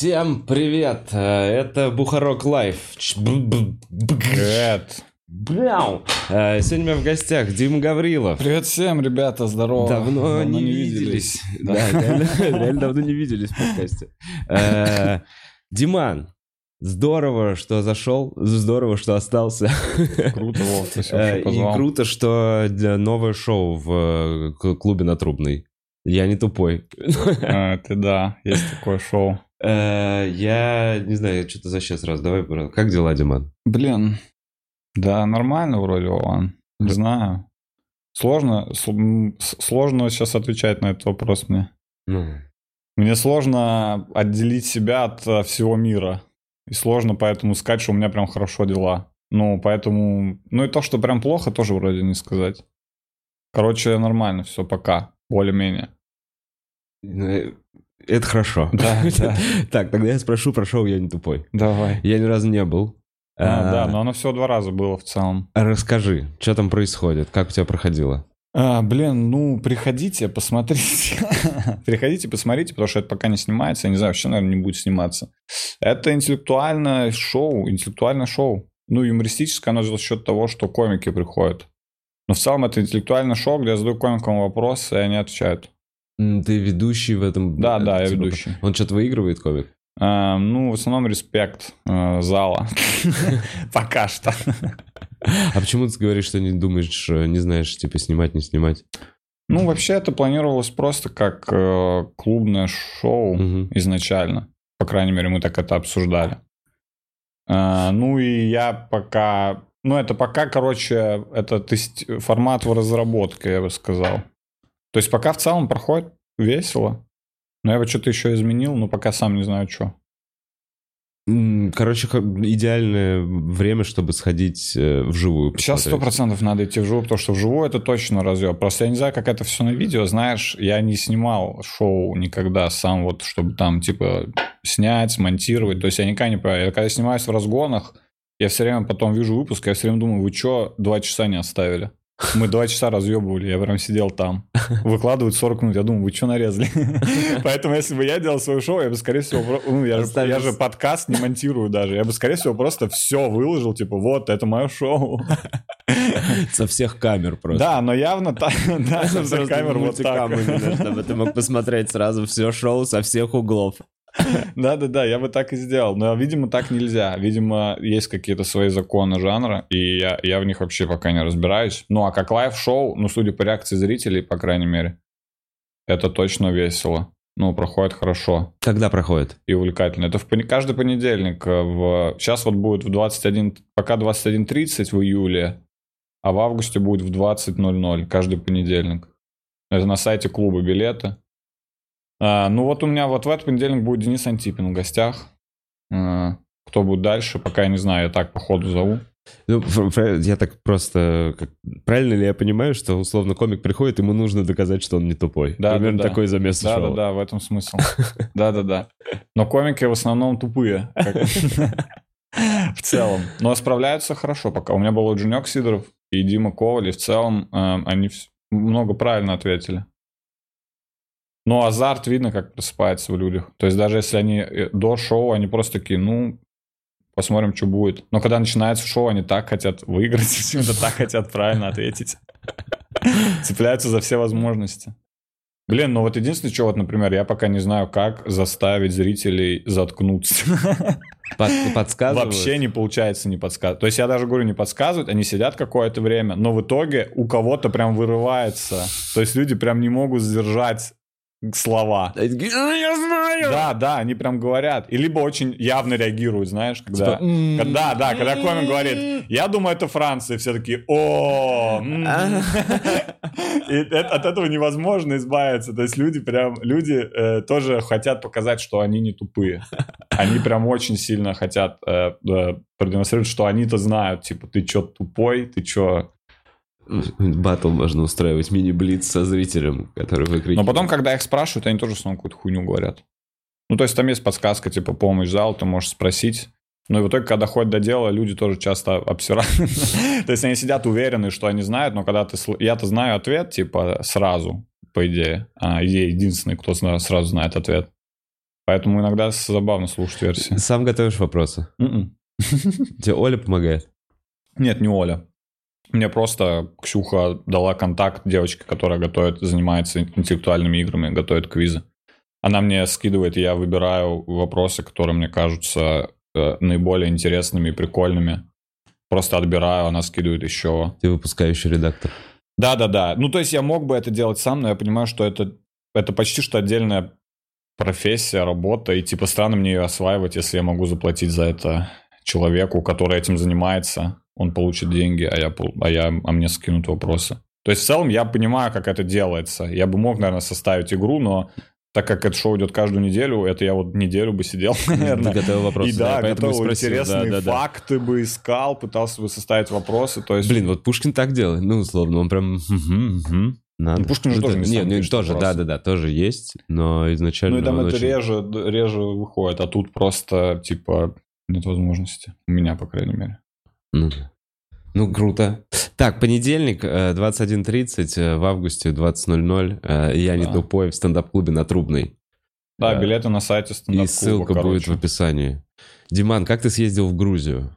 Всем привет! Э, Это Бухарог Live. Привет. Бляу. Э, Сегодня у меня в гостях Дима Гаврилов. Привет всем, ребята, здорово. Давно, не, виделись. Да, реально, реально давно не виделись в подкасте. Э, Диман, здорово, что зашел, здорово, что остался. Круто, Вов, И круто, что для- новое шоу в клубе на Трубной. Я не тупой. А, Ты да, есть такое шоу. Э, Я не знаю, что-то за сейчас раз. Давай, брат. Как дела, Диман? Блин, да, нормально вроде, Вован. Не знаю. Сложно, сложно сейчас отвечать на этот вопрос мне. Ну, Мне сложно отделить себя от э, всего мира. И сложно поэтому сказать, что у меня прям хорошо дела. Ну, поэтому... Ну и то, что прям плохо, тоже вроде не сказать. Короче, нормально все, пока. Более-менее. Это хорошо. Да, да. Так, тогда я спрошу про шоу «Я не тупой». Давай. Я ни разу не был. А, А, да, но оно всего два раза было в целом. Расскажи, что там происходит, как у тебя проходило? А, блин, ну, приходите, посмотрите. приходите, посмотрите, потому что это пока не снимается. Я не знаю, вообще, наверное, не будет сниматься. Это интеллектуальное шоу, интеллектуальное шоу. Ну, юмористическое оно за счет того, что комики приходят. Но в целом это интеллектуальное шоу, где я задаю комикам вопросы, и они отвечают. Ты ведущий в этом? Да, это, да, я типа, ведущий. Он что-то выигрывает, комик? А, ну, в основном респект э, зала. Пока что. А почему ты говоришь, что не думаешь, э, не знаешь, типа, снимать, не снимать? Ну, вообще это планировалось просто как э, клубное шоу. Изначально. По крайней мере, мы так это обсуждали. Ну и я пока... Ну это пока, короче, это тест... формат в разработке, я бы сказал. То есть пока в целом проходит весело. Но я бы что-то еще изменил, но пока сам не знаю, что. Короче, идеальное время, чтобы сходить э, вживую. Сейчас сто посмотреть. процентов надо идти вживую, потому что вживую это точно разъем. Просто я не знаю, как это все на видео, знаешь, я не снимал шоу никогда сам, вот, чтобы там, типа, снять, смонтировать. То есть я никогда не понимаю. Я когда снимаюсь в разгонах, я все время потом вижу выпуск, я все время думаю, вы что, два часа не оставили? Мы два часа разъебывали, я прям сидел там. Выкладывают 40 минут, я думаю, вы что нарезали? Поэтому если бы я делал свое шоу, я бы, скорее всего, ну, я, же, я же подкаст не монтирую даже. Я бы, скорее всего, просто все выложил, типа, вот, это мое шоу. Со всех камер просто. Да, но явно да, со всех камер вот так. именно, чтобы ты мог посмотреть сразу все шоу со всех углов. Да-да-да, я бы так и сделал. Но, видимо, так нельзя. Видимо, есть какие-то свои законы жанра, и я, я в них вообще пока не разбираюсь. Ну, а как live-шоу, ну, судя по реакции зрителей, по крайней мере, это точно весело. Ну, проходит хорошо Когда проходит? и увлекательно. Это в пони- каждый понедельник. э, В... Сейчас вот будет в 21... Пока 21.30 в июле, а в августе будет в 20.00 каждый понедельник. Это на сайте клуба билеты. А, ну вот у меня вот в этот понедельник будет Денис Антипин в гостях. А, кто будет дальше, пока я не знаю, я так по ходу зову. Ну, я так просто... Правильно ли я понимаю, что условно комик приходит, ему нужно доказать, что он не тупой? Да, Примерно да, да. такой замес шоу. Да-да-да, в этом смысл. Да-да-да. Но комики в основном тупые. В целом. Но справляются хорошо пока. У меня был Джунек Сидоров и Дима Коваль, и в целом э, они много правильно ответили. Но азарт видно, как просыпается в людях. То есть даже если они э, до шоу, они просто такие, ну, посмотрим, что будет. Но когда начинается шоу, они так хотят выиграть, почему-то так хотят правильно ответить. Цепляются за все возможности. Блин, ну вот единственное, что вот, например, я пока не знаю, как заставить зрителей заткнуться. Под- подсказывают? Вообще не получается не подсказывать. То есть я даже говорю, не подсказывают, они сидят какое-то время, но в итоге у кого-то прям вырывается. То есть люди прям не могут сдержать слова. «А, Я знаю! Да, да, они прям говорят. И либо очень явно реагируют, знаешь, когда... Типа, «М, когда- да, когда комик говорит, я думаю, это Франция, все такие, о, м». И это- от этого невозможно избавиться. То есть люди прям, люди э, тоже хотят показать, что они не тупые. Они прям очень сильно хотят э, э, продемонстрировать, что они-то знают, типа, ты чё тупой, ты чё... Батл можно устраивать, мини-блиц со зрителем, который выкрикивает. Но потом, когда их спрашивают, они тоже основном какую-то хуйню говорят. Ну, то есть там есть подсказка, типа, помощь зал, ты можешь спросить. Но и в итоге, когда доходит до дела, люди тоже часто обсирают. То есть они сидят уверены, что они знают, но когда ты... Я-то знаю ответ, типа, сразу, по идее. А я единственный, кто сразу знает ответ. Поэтому иногда забавно слушать версии. Сам готовишь вопросы? М-м. Тебе Оля помогает? Нет, не Оля. Мне просто Ксюха дала контакт девочки, которая готовит, занимается интеллектуальными играми, готовит квизы. Она мне скидывает, и я выбираю вопросы, которые мне кажутся э, наиболее интересными и прикольными. Просто отбираю, она скидывает еще. Ты выпускающий редактор. Да-да-да. Ну, то есть я мог бы это делать сам, но я понимаю, что это, это почти что отдельная профессия, работа, и типа странно мне ее осваивать, если я могу заплатить за это человеку, который этим занимается, он получит деньги, а я, а я, а мне скинут вопросы. То есть в целом я понимаю, как это делается. Я бы мог, наверное, составить игру, но так как это шоу идет каждую неделю, это я вот неделю бы сидел, наверное. Готовил вопросы. И да, да готовил спросил, интересные да, да, факты бы искал, пытался бы составить вопросы. То есть... Блин, вот Пушкин так делает, ну, условно, он прям... Надо. Ну, Пушкин же Ну, тоже то- не Нет, ну, тоже, вопросы. да-да-да, тоже есть, но изначально Ну и там это очень- реже, реже выходит, а тут просто, типа, нет возможности. У меня, по крайней мере. Ну, ну, круто. Так, понедельник, э, 21.30, э, в августе 20.00. э, Я не Да. тупой в стендап-клубе на Трубной. Да, Да. билеты на сайте И стендап ссылка будет в описании. Диман, как ты съездил в Грузию?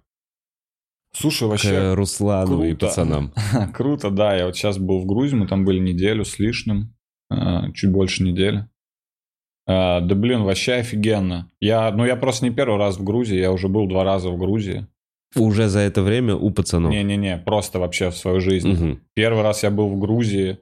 Слушай, К вообще Руслану и круто. пацанам. круто, да. Я вот сейчас был в Грузии, мы там были неделю с лишним, э, чуть больше недели. Э, Да блин, вообще офигенно. Я, ну я просто не первый раз в Грузии, я уже был два раза в Грузии. Уже за это время у пацанов. Не-не-не, просто вообще в свою жизнь. Мгм. Первый раз я был в Грузии,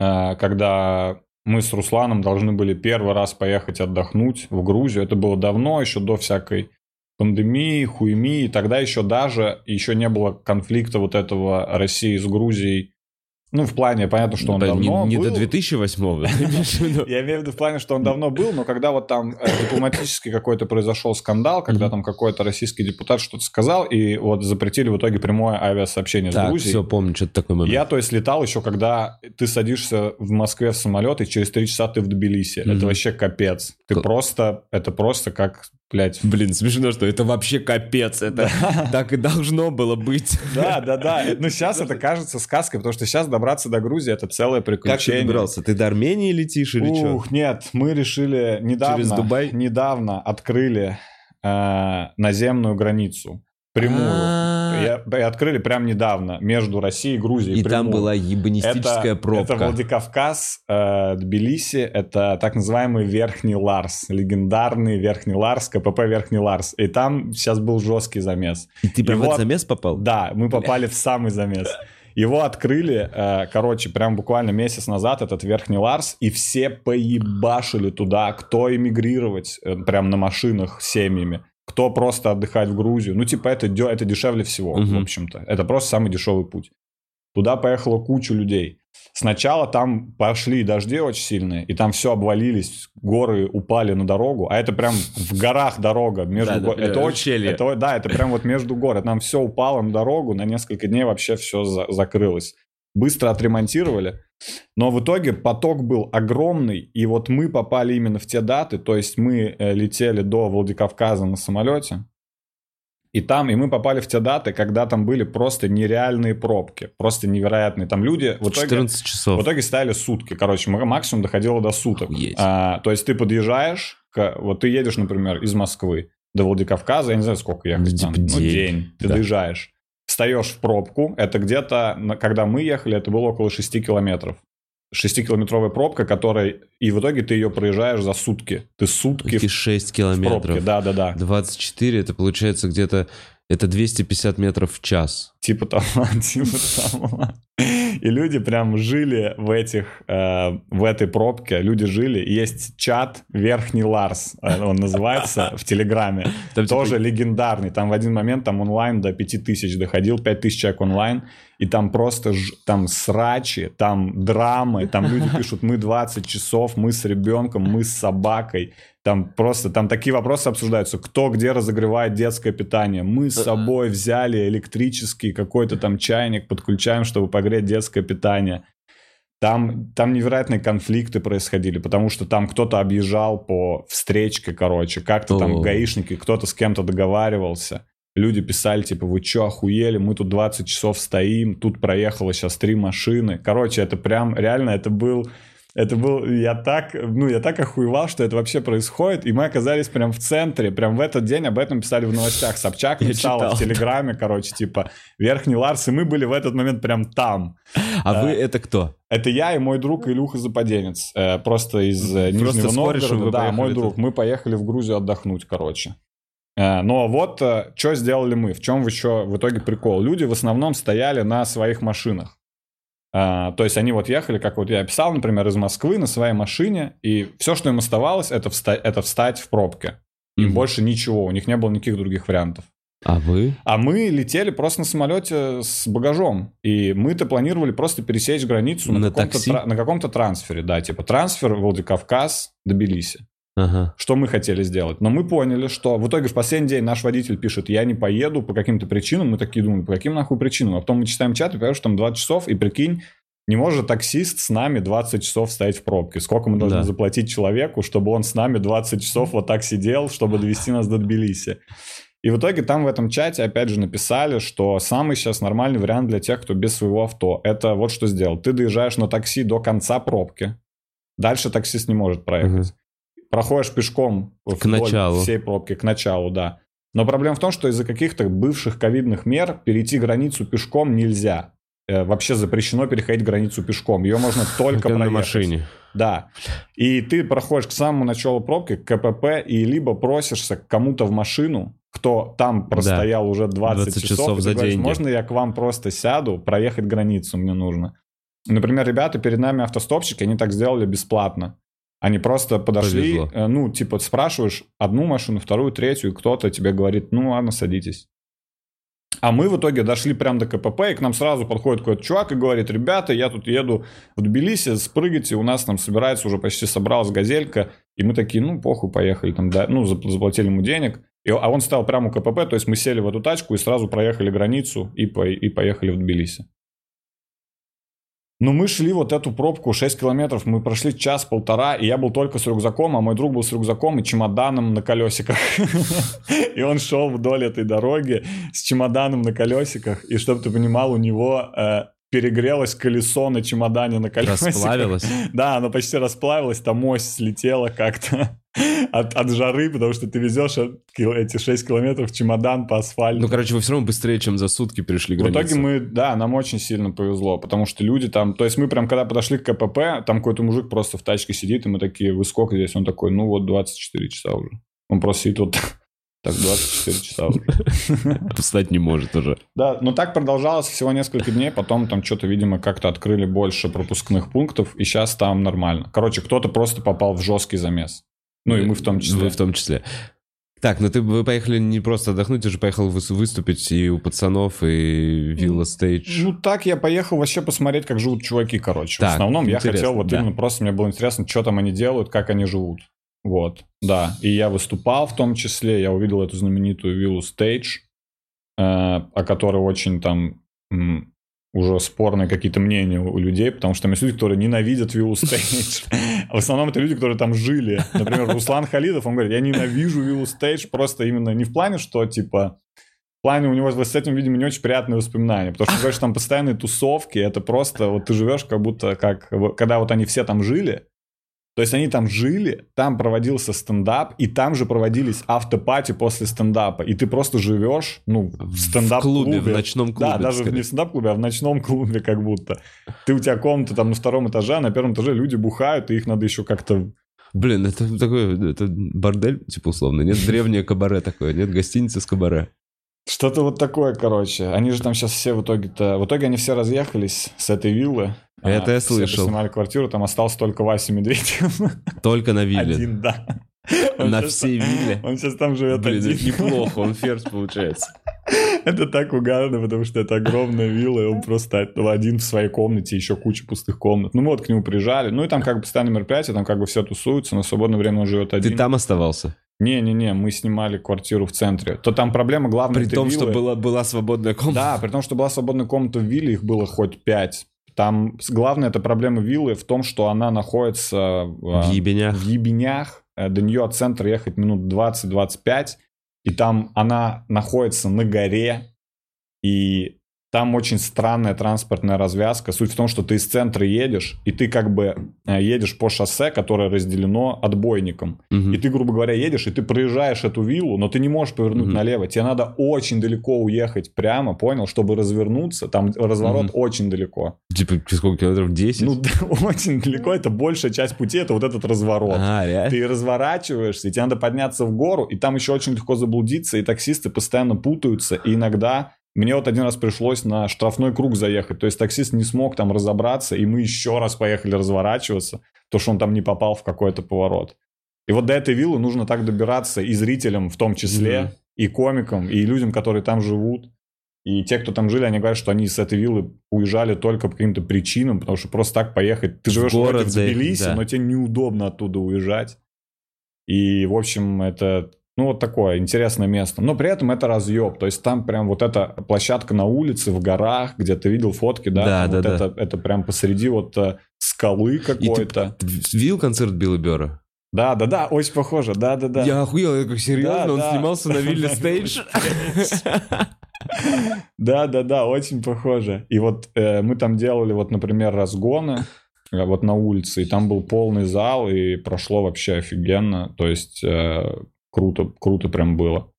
э, когда мы с Русланом должны были первый раз поехать отдохнуть в Грузию. Это было давно, еще до всякой пандемии, хуйми. И тогда еще даже еще не было конфликта вот этого России с Грузией. Ну, в плане, понятно, что он Да, не, давно не был. до 2008 ты имеешь в виду? Я имею в виду в плане, что он давно был, но когда вот там э, дипломатический какой-то произошел скандал, когда там какой-то российский депутат что-то сказал, и вот запретили в итоге прямое авиасообщение с Грузией. все, помню, что-то такой момент. Я, то есть, летал еще, когда ты садишься в Москве в самолет, и через три часа ты в Тбилиси. Это вообще капец. Ты просто, это просто как, блядь... Блин, смешно, что это вообще капец. Это так и должно было быть. Да, да, да. Ну, сейчас это кажется сказкой, потому что сейчас добраться до Грузии это целое Как ты приключение. добрался? Ты до Армении летишь или что? Ух, нет, мы решили недавно, Через Дубай? недавно открыли э, наземную границу. Прямую. А. И, и открыли прям недавно между Россией и Грузией. И там прямую. была ебанистическая это, пробка. Это Владикавказ, э, Тбилиси, это так называемый Верхний Ларс, легендарный Верхний Ларс, КПП Верхний Ларс. И там сейчас был жесткий замес. И ты прям в этот замес попал? Да, мы попали в самый замес. Его открыли, э, короче, прям буквально месяц назад, этот Верхний Ларс, и все поебашили туда, кто эмигрировать э, прям на машинах с семьями, кто просто отдыхать в Грузию. Ну, типа, это, это дешевле всего, Мгм. в общем-то. Это просто самый дешевый путь. Туда поехала куча людей. Сначала там пошли дожди очень сильные, и там все обвалились, горы упали на дорогу, а это прям в горах дорога между Да, да, го- это э, очень, это, да, это прям вот между гор, там все упало на дорогу, на несколько дней вообще все закрылось. Быстро отремонтировали, но в итоге поток был огромный, и вот мы попали именно в те даты, то есть мы э, летели до Владикавказа на самолете, и там, и мы попали в те даты, когда там были просто нереальные пробки, просто невероятные. Там люди в итоге, 14 часов. в итоге стояли сутки. Короче, максимум доходило до суток. Охуеть. А, то есть ты подъезжаешь, к- вот ты едешь, например, из Москвы до Владикавказа, я не знаю, сколько ехать Ну, там, типа ну, день. день. Ты Да. доезжаешь, встаешь в пробку, это где-то, когда мы ехали, это было около 6 километров. 6-километровая пробка, которая... И в итоге ты ее проезжаешь за сутки. Ты сутки в 6 пробке. километров. Да-да-да. 24, это получается где-то... Это 250 метров в час. Типа того, типа того. И люди прям жили в этих, э, в этой пробке, люди жили. Есть чат Верхний Ларс, э, он называется, в Телеграме. Там, типа, Тоже легендарный. Там в один момент там онлайн до 5000 доходил, 5000 человек онлайн. И там просто ж- там срачи, там драмы, там люди пишут, мы 20 часов, мы с ребенком, мы с собакой. Там просто, там такие вопросы обсуждаются. Кто где разогревает детское питание? Мы с собой взяли электрический какой-то там чайник, подключаем, чтобы погреть детское питание. Там, там невероятные конфликты происходили, потому что там кто-то объезжал по встречке, короче, как-то там гаишники, кто-то с кем-то договаривался. Люди писали, типа, вы чё, охуели, мы тут 20 часов стоим, тут проехало сейчас три машины. Короче, это прям, реально, это был... Это был, я так, ну, я так охуевал, что это вообще происходит, и мы оказались прям в центре, прям в этот день об этом писали в новостях. Собчак писала в Телеграме, короче, типа, Верхний Ларс, и мы были в этот момент прям там. А вы это кто? Это я и мой друг Илюха Западенец, э, просто из э, Нижнего Новгорода. Да, мой друг. Мы поехали в Грузию отдохнуть, короче. Э, но вот что сделали мы, в чем еще в итоге прикол. Люди в основном стояли на своих машинах. А, то есть они вот ехали, как вот я описал, например, из Москвы на своей машине, и все, что им оставалось, это встать, это встать в пробке. Им mm-hmm. больше ничего, у них не было никаких других вариантов. А вы? А мы летели просто на самолете с багажом. И мы-то планировали просто пересечь границу на, на, каком-то, тра- на каком-то трансфере. Да, типа трансфер Владикавказ Тбилиси. Ага. Что мы хотели сделать. Но мы поняли, что в итоге в последний день наш водитель пишет, я не поеду по каким-то причинам. Мы такие думаем, по каким нахуй причинам? А потом мы читаем чат и понимаем, что там 20 часов, и прикинь, не может таксист с нами 20 часов стоять в пробке. Сколько мы должны да. заплатить человеку, чтобы он с нами 20 часов вот так сидел, чтобы довести нас до Тбилиси. И в итоге там в этом чате опять же написали, что самый сейчас нормальный вариант для тех, кто без своего авто, это вот что сделал. Ты доезжаешь на такси до конца пробки, дальше таксист не может проехать. Угу проходишь пешком к началу. всей пробки, к началу, да. Но проблема в том, что из-за каких-то бывших ковидных мер перейти границу пешком нельзя. Э, вообще запрещено переходить границу пешком. Ее можно только проехать. на машине. Да. И ты проходишь к самому началу пробки, к КПП, и либо просишься к кому-то в машину, кто там простоял да. уже 20, 20 часов, часов за говоришь, деньги. можно я к вам просто сяду, проехать границу мне нужно. Например, ребята перед нами автостопщики, они так сделали бесплатно. Они просто подошли, Повезло. Э, ну, типа, спрашиваешь одну машину, вторую, третью, и кто-то тебе говорит, ну, ладно, садитесь. А мы в итоге дошли прямо до КПП, и к нам сразу подходит какой-то чувак и говорит, ребята, я тут еду в Тбилиси, спрыгайте, у нас там собирается, уже почти собралась газелька. И мы такие, ну, похуй, поехали там, да, ну, заплатили ему денег. И, а он стоял прямо у КПП, то есть мы сели в эту тачку и сразу проехали границу и, по, и поехали в Тбилиси. Но мы шли вот эту пробку 6 километров, мы прошли час-полтора, и я был только с рюкзаком, а мой друг был с рюкзаком и чемоданом на колесиках. И он шел вдоль этой дороги с чемоданом на колесиках, и чтобы ты понимал, у него э, перегрелось колесо на чемодане на колесиках. Расплавилось? Да, оно почти расплавилось, там ось слетела как-то от, от жары, потому что ты везешь эти 6 километров чемодан по асфальту. Ну, короче, вы все равно быстрее, чем за сутки перешли границу. В итоге мы, да, нам очень сильно повезло, потому что люди там, то есть мы прям когда подошли к КПП, там какой-то мужик просто в тачке сидит, и мы такие, вы сколько здесь? Он такой, ну вот 24 часа уже. Он просто сидит вот так 24 часа уже. Встать не может уже. Да, но так продолжалось всего несколько дней, потом там что-то, видимо, как-то открыли больше пропускных пунктов, и сейчас там нормально. Короче, кто-то просто попал в жесткий замес. Ну и мы в том числе. Вы в том числе. Так, ну ты вы поехали не просто отдохнуть, ты же поехал выступить и у пацанов, и Вилла Stage. Ну так, я поехал вообще посмотреть, как живут чуваки, короче. Так, в основном я хотел вот да. именно просто, мне было интересно, что там они делают, как они живут. Вот, да. И я выступал в том числе, я увидел эту знаменитую виллу Stage, э, о которой очень там м, уже спорные какие-то мнения у людей, потому что там есть люди, которые ненавидят виллу Stage. В основном это люди, которые там жили. Например, Руслан Халидов, он говорит, я ненавижу виллу Stage просто именно не в плане, что типа в плане у него с этим, видимо, не очень приятные воспоминания. Потому что, говоришь, там постоянные тусовки, это просто, вот ты живешь как будто как, когда вот они все там жили, то есть они там жили, там проводился стендап, и там же проводились автопати после стендапа. И ты просто живешь, ну, в стендап-клубе. В клубе, в ночном клубе. Да, даже не в стендап-клубе, а в ночном клубе как будто. Ты у тебя комната там на втором этаже, а на первом этаже люди бухают, и их надо еще как-то Блин, это такой, это бордель, типа, условно. Нет древнее кабаре такое, нет гостиницы с кабаре. Что-то вот такое, короче. Они же там сейчас все в итоге-то... В итоге они все разъехались с этой виллы. Это а, я слышал. Все снимали квартиру, там остался только Вася Медведев. Только на вилле? Один, да. Он на всей вилле? Он сейчас там живет Блин, один. неплохо, он ферзь получается. Это так угарно, потому что это огромная вилла, и он просто один в своей комнате, еще куча пустых комнат. Ну, мы вот к нему приезжали. Ну, и там как бы постоянное мероприятие, там как бы все тусуются, на свободное время он живет один. Ты там оставался? Не-не-не, мы снимали квартиру в центре. То там проблема главная... При том, виллы. что была, была свободная комната? Да, при том, что была свободная комната в вилле, их было хоть пять. Там главная эта проблема виллы в том, что она находится в ебенях. В ебенях. Э, до нее от центра ехать минут 20-25. И там она находится на горе. И там очень странная транспортная развязка. Суть в том, что ты из центра едешь, и ты как бы э, едешь по шоссе, которое разделено отбойником. Мгм. И ты, грубо говоря, едешь, и ты проезжаешь эту виллу, но ты не можешь повернуть Мгм. налево. Тебе надо очень далеко уехать прямо, понял, чтобы развернуться. Там разворот Мгм. очень далеко. Типа, сколько километров? 10? Ну, очень далеко. Это большая часть пути, это вот этот разворот. а, реально? Ты разворачиваешься, и тебе надо подняться в гору, и там еще очень легко заблудиться, и таксисты постоянно путаются, и иногда мне вот один раз пришлось на штрафной круг заехать, то есть таксист не смог там разобраться, и мы еще раз поехали разворачиваться, потому что он там не попал в какой-то поворот. И вот до этой виллы нужно так добираться и зрителям в том числе, Мгм. и комикам, и людям, которые там живут. И те, кто там жили, они говорят, что они с этой виллы уезжали только по каким-то причинам, потому что просто так поехать. Ты В живешь город вроде в Тбилиси, да. но тебе неудобно оттуда уезжать. И, в общем, это, ну, вот такое интересное место. Но при этом это разъеб. То есть там прям вот эта площадка на улице, в горах, где ты видел фотки, да? Да, там да, вот да. Это, это прям посреди вот э, скалы И ты- какой-то. ты видел концерт Билла Бера? Да, да, да, очень похоже, да, да, да. Я охуел, я как серьезно, Да, он да. снимался на Вилле Стейдж. Да, да, да, очень похоже. И вот э, мы там делали, вот, например, разгоны э, вот на улице, и там был полный зал, и прошло вообще офигенно. То есть круто, круто прям было.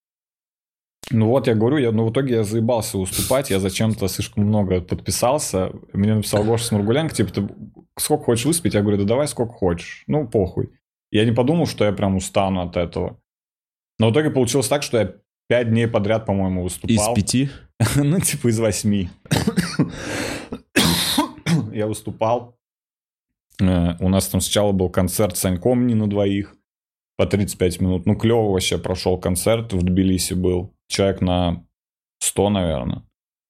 Ну вот я говорю, я, ну в итоге я заебался выступать, я зачем-то слишком много подписался. Мне написал Гоша Сморгуленко, типа, ты сколько хочешь выступить? Я говорю, да давай сколько хочешь. Ну, похуй. Я не подумал, что я прям устану от этого. Но в итоге получилось так, что я пять дней подряд, по-моему, Из выступал. пяти? Ну, типа из восьми. Я выступал. Э, У нас там сначала был концерт Санькомни на двоих по 35 минут. Ну, клево вообще прошел концерт в Тбилиси был. Человек на 100, наверное.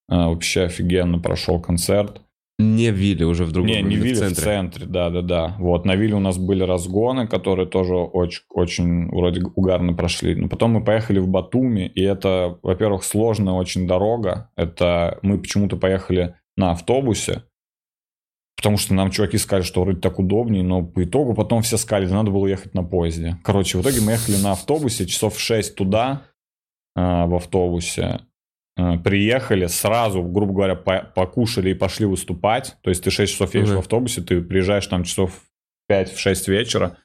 Э, Вообще офигенно прошел концерт. Не в Вилле, уже в другом Не, не в Вилли в центре. центре, да, да, да. Вот, на Вилле у нас были разгоны, которые тоже очень, очень вроде угарно прошли. Но потом мы поехали в Батуми, и это, во-первых, сложная очень дорога. Это мы почему-то поехали на автобусе, потому что нам чуваки сказали, что вроде так удобнее, но по итогу потом все сказали, надо было ехать на поезде. Короче, в итоге мы ехали на автобусе часов в 6 туда, а, в автобусе. Э, Приехали сразу, грубо говоря, по- покушали и пошли выступать. То есть ты 6 часов едешь Мгм. в автобусе, ты приезжаешь там часов в 5-6 вечера,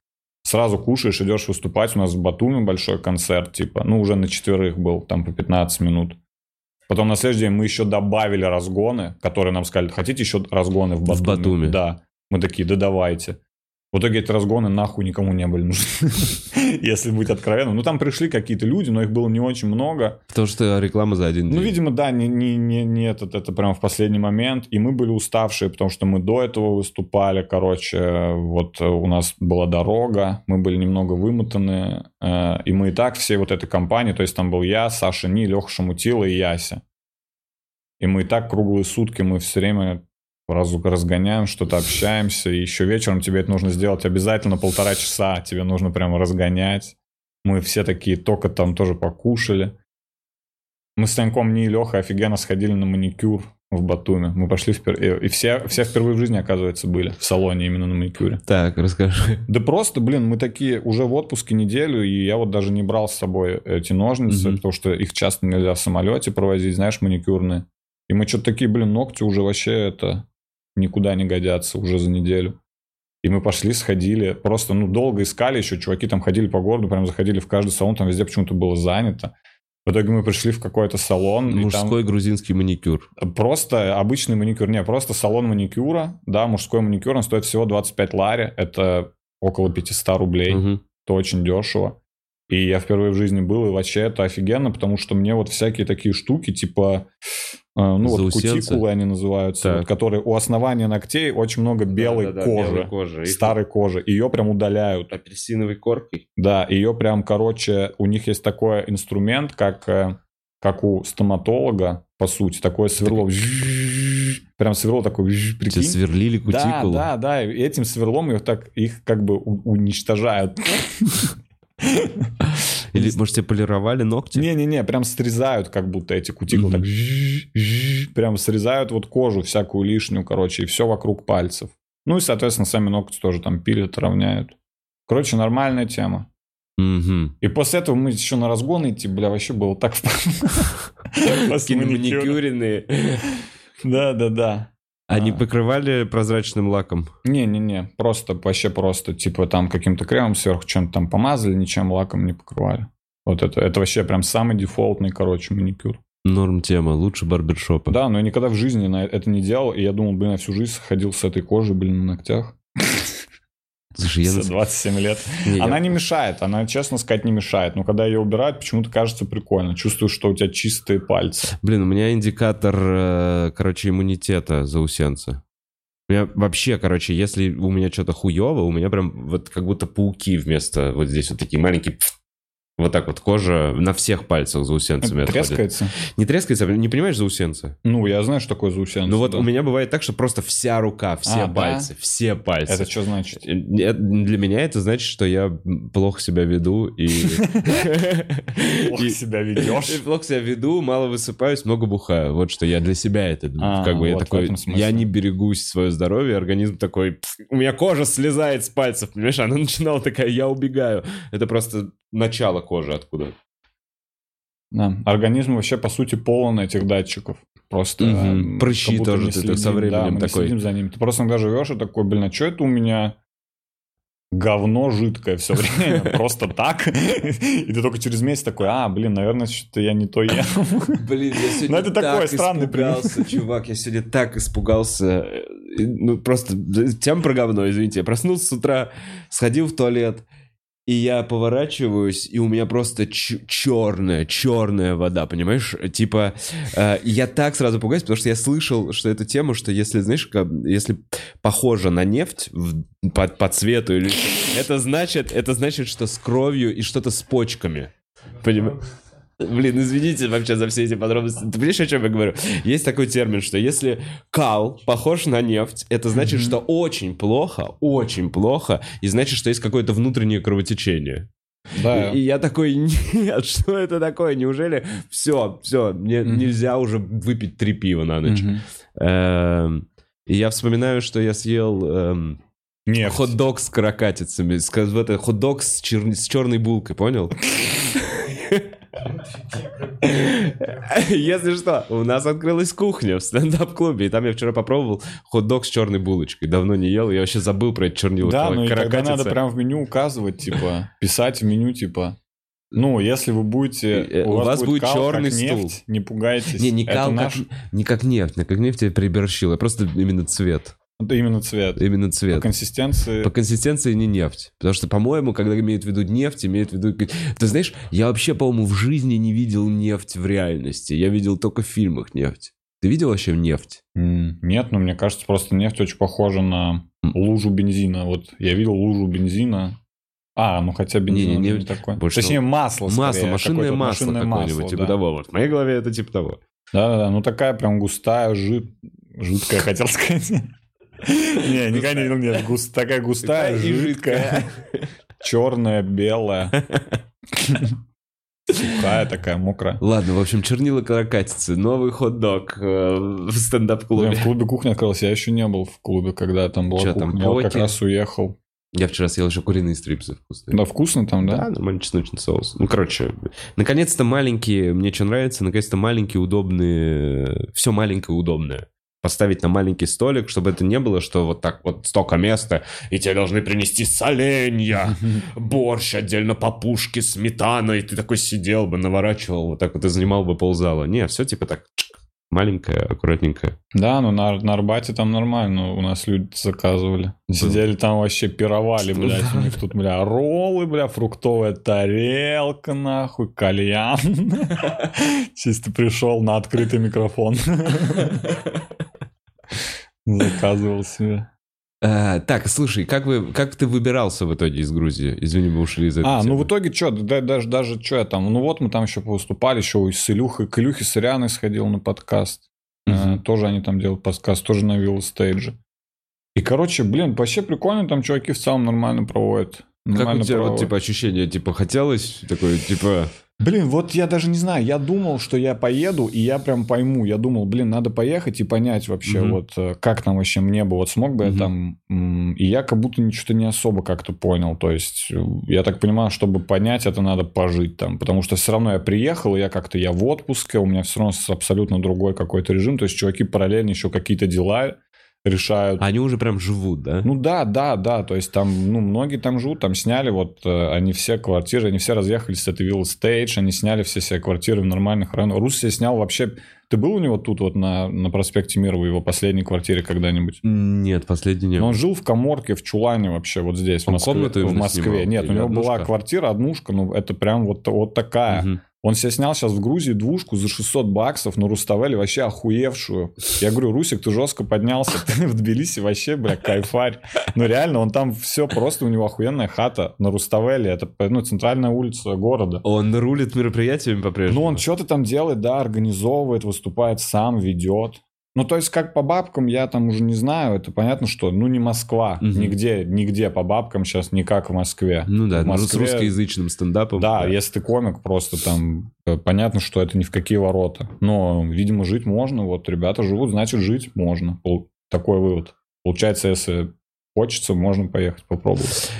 сразу кушаешь, идешь выступать. У нас в Батуми большой концерт, типа, ну, уже на четверых был, там по 15 минут. Потом на следующий день мы еще добавили разгоны, которые нам сказали, хотите еще разгоны в В Батуми? Батуми. Да. Мы такие, да давайте. В итоге эти разгоны нахуй никому не были нужны, если быть откровенным. Ну, там пришли какие-то люди, но их было не очень много. Потому что реклама за один Ну, день. видимо, да, не, не, не, не этот, это прям в последний момент. И мы были уставшие, потому что мы до этого выступали, короче, вот у нас была дорога, мы были немного вымотаны, э, и мы и так всей вот этой компании, то есть там был я, Саша Ни, Леха Шамутила и Яся. И мы и так круглые сутки, мы все время разгоняем, что-то общаемся, и еще вечером тебе это нужно сделать обязательно полтора часа, тебе нужно прямо разгонять. Мы все такие только там тоже покушали. Мы с Таньком, не и Леха офигенно сходили на маникюр в Батуме. Мы пошли впервые. И все, все впервые в жизни, оказывается, были в салоне именно на маникюре. Так, расскажи. Да просто, блин, мы такие уже в отпуске неделю, и я вот даже не брал с собой эти ножницы, Мгм. потому что их часто нельзя в самолете провозить, знаешь, маникюрные. И мы что-то такие, блин, ногти уже вообще это никуда не годятся уже за неделю. И мы пошли, сходили, просто, ну, долго искали еще, чуваки там ходили по городу, прям заходили в каждый салон, там везде почему-то было занято. В итоге мы пришли в какой-то салон, и там... Мужской грузинский маникюр. Просто обычный маникюр. Не, просто салон маникюра. Да, мужской маникюр, он стоит всего 25 лари. Это около 500 рублей. Мгм. Это очень дешево. И я впервые в жизни был, и вообще это офигенно, потому что мне вот всякие такие штуки, типа, ну вот кутикулы они называются, Так. вот, которые у основания ногтей очень много белой Да-да-да, кожи, белой кожи. Старой кожи. Ее прям удаляют. Апельсиновой коркой. Да, ее прям, короче, у них есть такой инструмент, как, э, как у стоматолога, по сути, такое сверло. Прям сверло такое, Тебе прикинь. сверлили Да, кутикулу. да, да, и этим сверлом их так, их как бы уничтожают. Или, может, тебе полировали ногти? Не-не-не, прям срезают как будто эти кутикулы. Мгм. Так прям срезают вот кожу всякую лишнюю, короче, и все вокруг пальцев. Ну и, соответственно, сами ногти тоже там пилят, равняют. Короче, нормальная тема. Мгм. И после этого мы еще на разгон идти, бля, вообще было так... Маникюра. маникюренные. Да, да, да. Они А. покрывали прозрачным лаком. Не-не-не, просто, вообще просто, типа там каким-то кремом сверху чем-то там помазали, ничем лаком не покрывали. Вот это, это вообще прям самый дефолтный, короче, маникюр. Норм тема, лучше барбершопа. Да, но я никогда в жизни на это не делал, и я думал, блин, я всю жизнь ходил с этой кожей, блин, на ногтях. Слушай, я... на- За 27 лет. Не, я- Она не мешает, она, честно сказать, не мешает. Но когда ее убирают, почему-то кажется прикольно. Чувствую, что у тебя чистые пальцы. Блин, у меня индикатор, э, короче, иммунитета заусенца. У меня вообще, короче, если у меня что-то хуево, у меня прям вот как будто пауки вместо вот здесь вот такие маленькие... Вот так вот кожа на всех пальцах заусенцами Это отходит. трескается? Не трескается, не понимаешь заусенца? Ну, я знаю, что такое заусенцы. Ну вот да. у меня бывает так, что просто вся рука, все А, да? пальцы, все пальцы. Это что значит? Э, Для меня это значит, что я плохо себя веду и... Плохо себя ведешь. Плохо себя веду, мало высыпаюсь, много бухаю. Вот что я для себя это... А, как бы я такой... Я не берегу свое здоровье, организм такой... «Пф, У меня кожа слезает с пальцев, понимаешь? Она начинала такая, я убегаю. Это просто начало кожи откуда. Да. Организм вообще, по сути, полон этих датчиков. Просто... Э, Прыщи тоже ты так со временем да, мы такой. следим за ним. Ты просто иногда живешь и такой, блин, а что это у меня говно жидкое все время, просто так. И ты только через месяц такой, а, блин, наверное, что-то я не то ем. Блин, я сегодня это такой странный испугался, чувак. Я сегодня так испугался. Э, Ну, просто тем про говно, извините. Я проснулся с утра, сходил в туалет, и я поворачиваюсь, и у меня просто черная, черная вода, понимаешь? Типа, э, я так сразу пугаюсь, потому что я слышал, что эту тему, что если, знаешь, как- если похоже на нефть в- по, по цвету, или, это значит, это значит, что с кровью и что-то с почками. Понимаешь? Блин, извините вообще за все эти подробности. Ты понимаешь, о чем я говорю? Есть такой термин, что если кал похож на нефть, это значит, что очень плохо, очень плохо, и значит, что есть какое-то внутреннее кровотечение. Да. И, и я такой, нет, что это такое? Неужели все, все, мне Мгм. нельзя уже выпить три пива на ночь? Эм, И я вспоминаю, что я съел эм, Нет. хот-дог с каракатицами, в это, хот-дог с, чер- с черной булкой, понял? Если что, у нас открылась кухня в стендап-клубе, и там я вчера попробовал хот-дог с черной булочкой. Давно не ел, я вообще забыл про эти чернила. Да, кара- ну тогда надо прям в меню указывать, типа, писать в меню, типа, ну, если вы будете, Э, у вас будет кал, черный как стул. нефть, не пугайтесь. Не, не Это кал, наш- как, не как нефть, не как нефть я переборщил, а просто именно цвет. Это именно цвет. Именно По цвет. консистенции... По консистенции не нефть. Потому что, по-моему, когда имеют в виду нефть, имеют в виду... Ты знаешь, я вообще, по-моему, в жизни не видел нефть в реальности. Я видел только в фильмах нефть. Ты видел вообще нефть? Нет, ну мне кажется, просто нефть очень похожа на лужу бензина. Вот я видел лужу бензина. А, ну хотя бензин он не- не такой. больше Точнее, масло масло, скорее, машинное масло машинное какое-нибудь, масло, типа да. того. Вот в моей голове это типа того. Да-да-да, ну такая прям густая, жид... жидкая, хотел сказать. Не, никогда не видел, нет, такая густая, жидкая, черная, белая. Сухая такая, мокрая. Ладно, в общем, чернила каракатицы. Новый хот-дог э, в Блин, стендап-клубе. в клубе кухня открылась, я еще не был в клубе, когда там была Чё там, кухня. Я вот как раз уехал. Я вчера съел еще куриные стрипсы вкусные. Да, вкусно там, Да, да? нормальный чесночный соус. Ну, короче, наконец-то маленькие, мне что нравится, наконец-то маленькие, удобные, все маленькое, удобное. Поставить на маленький столик, чтобы это не было, что вот так вот столько места, и тебе должны принести соленья, борщ отдельно папушки, сметана, и ты такой сидел бы, наворачивал, вот так вот и занимал бы ползала. Не, все типа так чик, маленькое, аккуратненькое. Да, ну на, на Арбате там нормально, у нас люди заказывали. Сидели там вообще пировали, блядь, у них тут, бля, роллы, бля, фруктовая тарелка, нахуй, кальян. Чисто пришел на открытый микрофон. Заказывал себе. А, так, слушай, как, вы, как ты выбирался в итоге из Грузии? Извини, мы ушли из этой А, ну темы. в итоге что, даже, даже что я там, ну вот мы там еще выступали, еще с Илюхой, к Илюхе с Ирианой сходил на подкаст. Мгм. Э, Тоже они там делают подкаст, тоже на Вилл стейдже. И, короче, блин, вообще прикольно, там чуваки в целом нормально проводят. Как у Нормально тебя вот, проводят. типа, ощущение, типа, хотелось такое, типа, Блин, вот я даже не знаю, я думал, что я поеду, и я прям пойму. Я думал, блин, надо поехать и понять вообще, Мгм. вот э, как там вообще мне бы, вот смог бы я Мгм. там... И я как будто ничего не особо как-то понял. То есть, э, я так понимаю, чтобы понять, это надо пожить там. Потому что все равно я приехал, и я как-то, я в отпуске, у меня все равно абсолютно другой какой-то режим. То есть, чуваки параллельно еще какие-то дела решают. Они уже прям живут, да? Ну да, да, да, то есть там, ну, многие там живут, там сняли вот, э, они все квартиры, они все разъехались с этой виллы Стейдж, они сняли все себе квартиры в нормальных районах. Рус себе снял вообще... Ты был у него тут вот на, на проспекте Мира, в его последней квартире когда-нибудь? Нет, последний не Но он жил в коморке в Чулане вообще, вот здесь, в Он Москве. в Москве. снимал? Нет, у него была однушка? квартира, однушка, ну, это прям вот, вот такая. Мгм. Он себе снял сейчас в Грузии двушку за 600 баксов на Руставеле, вообще охуевшую. Я говорю, Русик, ты жестко поднялся, ты в Тбилиси вообще, бля, кайфарь. Ну реально, он там все просто, у него охуенная хата на Руставеле, это ну, центральная улица города. Он рулит мероприятиями по-прежнему? Ну он что-то там делает, да, организовывает, выступает сам, ведет. Ну, то есть, как по бабкам, я там уже не знаю, это понятно, что, ну, не Москва, Мгм. нигде, нигде по бабкам сейчас не как в Москве. Ну да, В ну, с Москве- русскоязычным стендапом. Да, если ты комик, просто там э, понятно, что это ни в какие ворота. Но, видимо, жить можно. Вот ребята живут, значит, жить можно. Такой вывод. Получается, если хочется, можно поехать попробовать.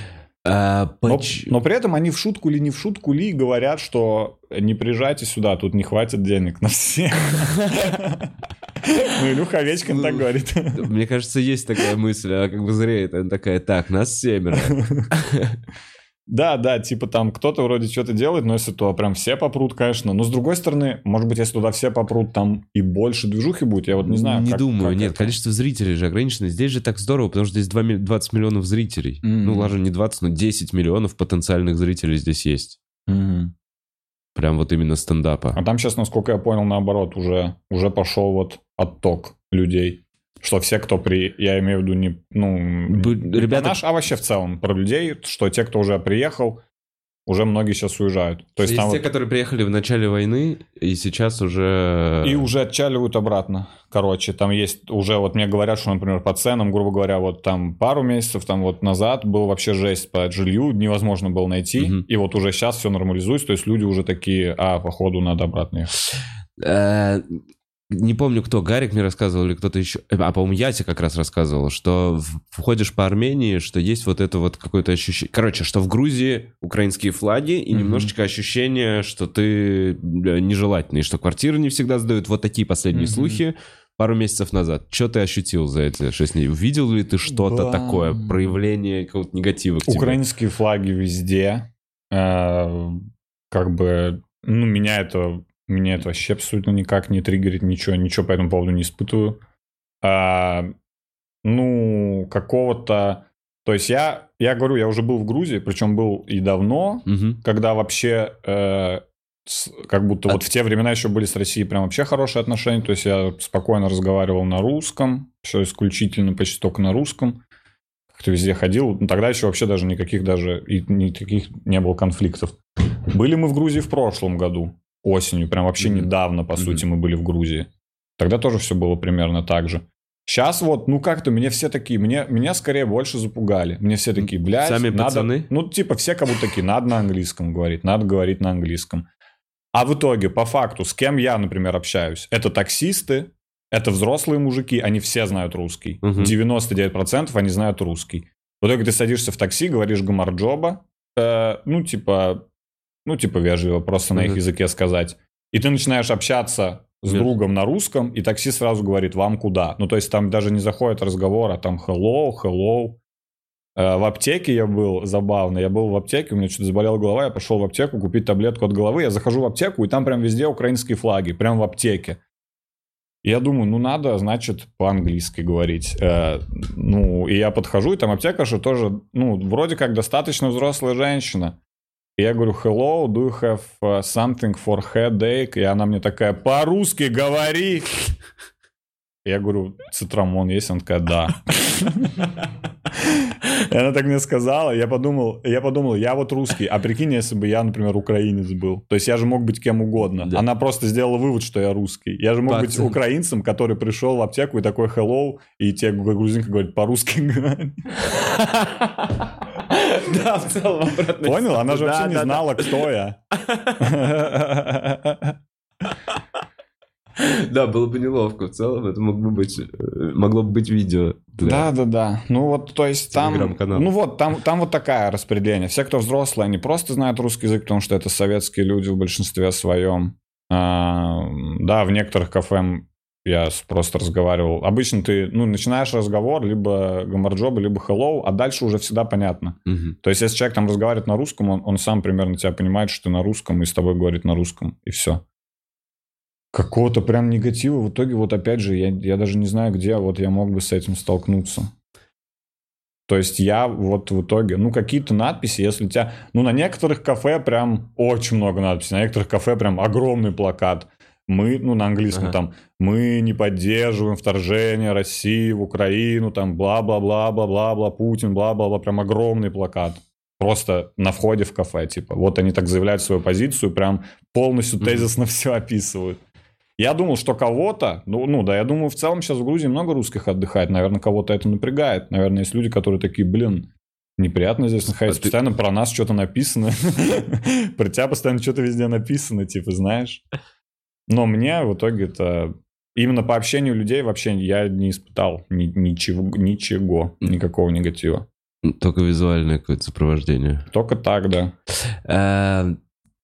А, Но, поч- но при этом они в шутку ли не в шутку ли говорят, что не приезжайте сюда, тут не хватит денег на всех. Ну, Илюха Овечкин так Ну, говорит. Мне кажется, есть такая мысль, она как бы зреет. Она такая, так, нас семеро. Да, да, типа там кто-то вроде что-то делает, но если туда прям все попрут, конечно. Но с другой стороны, может быть, если туда все попрут, там и больше движухи будет. Я вот не знаю. Не как- думаю, как нет, это. количество зрителей же ограничено. Здесь же так здорово, потому что здесь 2 ми- 20 миллионов зрителей. Мгм. Ну, ладно, не 20, но 10 миллионов потенциальных зрителей здесь есть. Мгм. Прям вот именно стендапа. А там сейчас, насколько я понял, наоборот, уже, уже пошел вот отток людей. Что все, кто при... Я имею в виду не... Ну, Б- не ребята- наш, а вообще в целом про людей, что те, кто уже приехал, уже многие сейчас уезжают. То есть есть там те, вот- которые приехали в начале войны, и сейчас уже... И уже отчаливают обратно. Короче, там есть уже, вот мне говорят, что, например, по ценам, грубо говоря, вот там пару месяцев там вот назад был вообще жесть по жилью, невозможно было найти. Мгм. И вот уже сейчас все нормализуется, то есть люди уже такие, а, походу, надо обратно ехать. Не помню, кто, Гарик мне рассказывал или кто-то еще, э, а, по-моему, Яся как раз рассказывал, что входишь по Армении, что есть вот это вот какое-то ощущение... Короче, что в Грузии украинские флаги и Мгм. немножечко ощущение, что ты э, нежелательный, что квартиры не всегда сдают. Вот такие последние Мгм. слухи пару месяцев назад. Что ты ощутил за эти шесть дней? Увидел ли ты что-то Да. такое, проявление какого-то негатива к тебе? Украинские флаги везде. Э, Как бы, ну, меня это, меня это вообще абсолютно никак не триггерит, ничего, ничего по этому поводу не испытываю. А, Ну, какого-то... То есть я, я говорю, я уже был в Грузии, причем был и давно, Мгм. когда вообще э, с- как будто А- вот в те времена еще были с Россией прям вообще хорошие отношения, то есть я спокойно разговаривал на русском, все исключительно почти только на русском, как-то везде ходил, ну, тогда еще вообще даже никаких даже, и никаких не было конфликтов. Были мы в Грузии в прошлом году, осенью, прям вообще Мгм. недавно, по Мгм. сути, мы были в Грузии. Тогда тоже все было примерно так же. Сейчас вот, ну как-то мне все такие, мне, меня скорее больше запугали. Мне все такие, блядь, Сами надо... пацаны? Ну, типа, все как будто такие, надо на английском говорить, надо говорить на английском. А в итоге, по факту, с кем я, например, общаюсь? Это таксисты, это взрослые мужики, они все знают русский. Мгм. 99% они знают русский. В итоге ты садишься в такси, говоришь гамарджоба, э, ну, типа, ну, типа вежливо, просто на их языке сказать. И ты начинаешь общаться с Верно. другом на русском, и такси сразу говорит, вам куда? Ну, то есть там даже не заходит разговор, а там hello, hello. Э, В аптеке я был, забавно, я был в аптеке, у меня что-то заболела голова, я пошел в аптеку купить таблетку от головы, я захожу в аптеку, и там прям везде украинские флаги, прям в аптеке. Я думаю, ну надо, значит, по-английски говорить. Э, ну, и я подхожу, и там аптекарша тоже, ну, вроде как достаточно взрослая женщина. Я говорю, hello, do you have uh, something for headache? И она мне такая, по-русски говори. Я говорю, цитрамон есть? Она такая, да. И она так мне сказала, я подумал, я подумал, я вот русский, а прикинь, если бы я, например, украинец был. То есть я же мог быть кем угодно. Да. Она просто сделала вывод, что я русский. Я же мог быть Пацан. украинцем, который пришел в аптеку и такой hello, и тебе грузинка говорит по-русски. Да, в целом обратно. Понял? Она же вообще не знала, кто я. Да, было бы неловко. В целом это могло бы быть, э, могло бы быть видео. Да, да, да. Ну вот, то есть там... Ну вот, там, там вот такая распределение. Все, кто взрослые, они просто знают русский язык, потому что это советские люди в большинстве своем. А, да, в некоторых кафе я просто разговаривал. Обычно ты, ну, начинаешь разговор, либо гамарджоба, либо hello, а дальше уже всегда понятно. Мгм. То есть, если человек там разговаривает на русском, он, он сам примерно тебя понимает, что ты на русском, и с тобой говорит на русском, и все. Какого-то прям негатива в итоге, вот опять же, я, я даже не знаю, где вот я мог бы с этим столкнуться. То есть я вот в итоге, ну, какие-то надписи, если у тебя... Ну, на некоторых кафе прям очень много надписей, на некоторых кафе прям огромный плакат. Мы, ну, на английском Ага. там, мы не поддерживаем вторжение России в Украину, там, бла-бла-бла-бла-бла-бла, Путин, бла-бла-бла, прям огромный плакат. Просто на входе в кафе, типа. Вот они так заявляют свою позицию, прям полностью тезисно все описывают. Я думал, что кого-то, ну, ну да, я думаю, в целом сейчас в Грузии много русских отдыхает, наверное, кого-то это напрягает. Наверное, есть люди, которые такие, блин, неприятно здесь находиться, А ты- постоянно про нас что-то написано, про тебя постоянно что-то везде написано, типа, знаешь. Но мне в итоге это... Именно по общению людей вообще я не испытал ни- ничего, ничего, никакого негатива. Только визуальное какое-то сопровождение. Только так, да.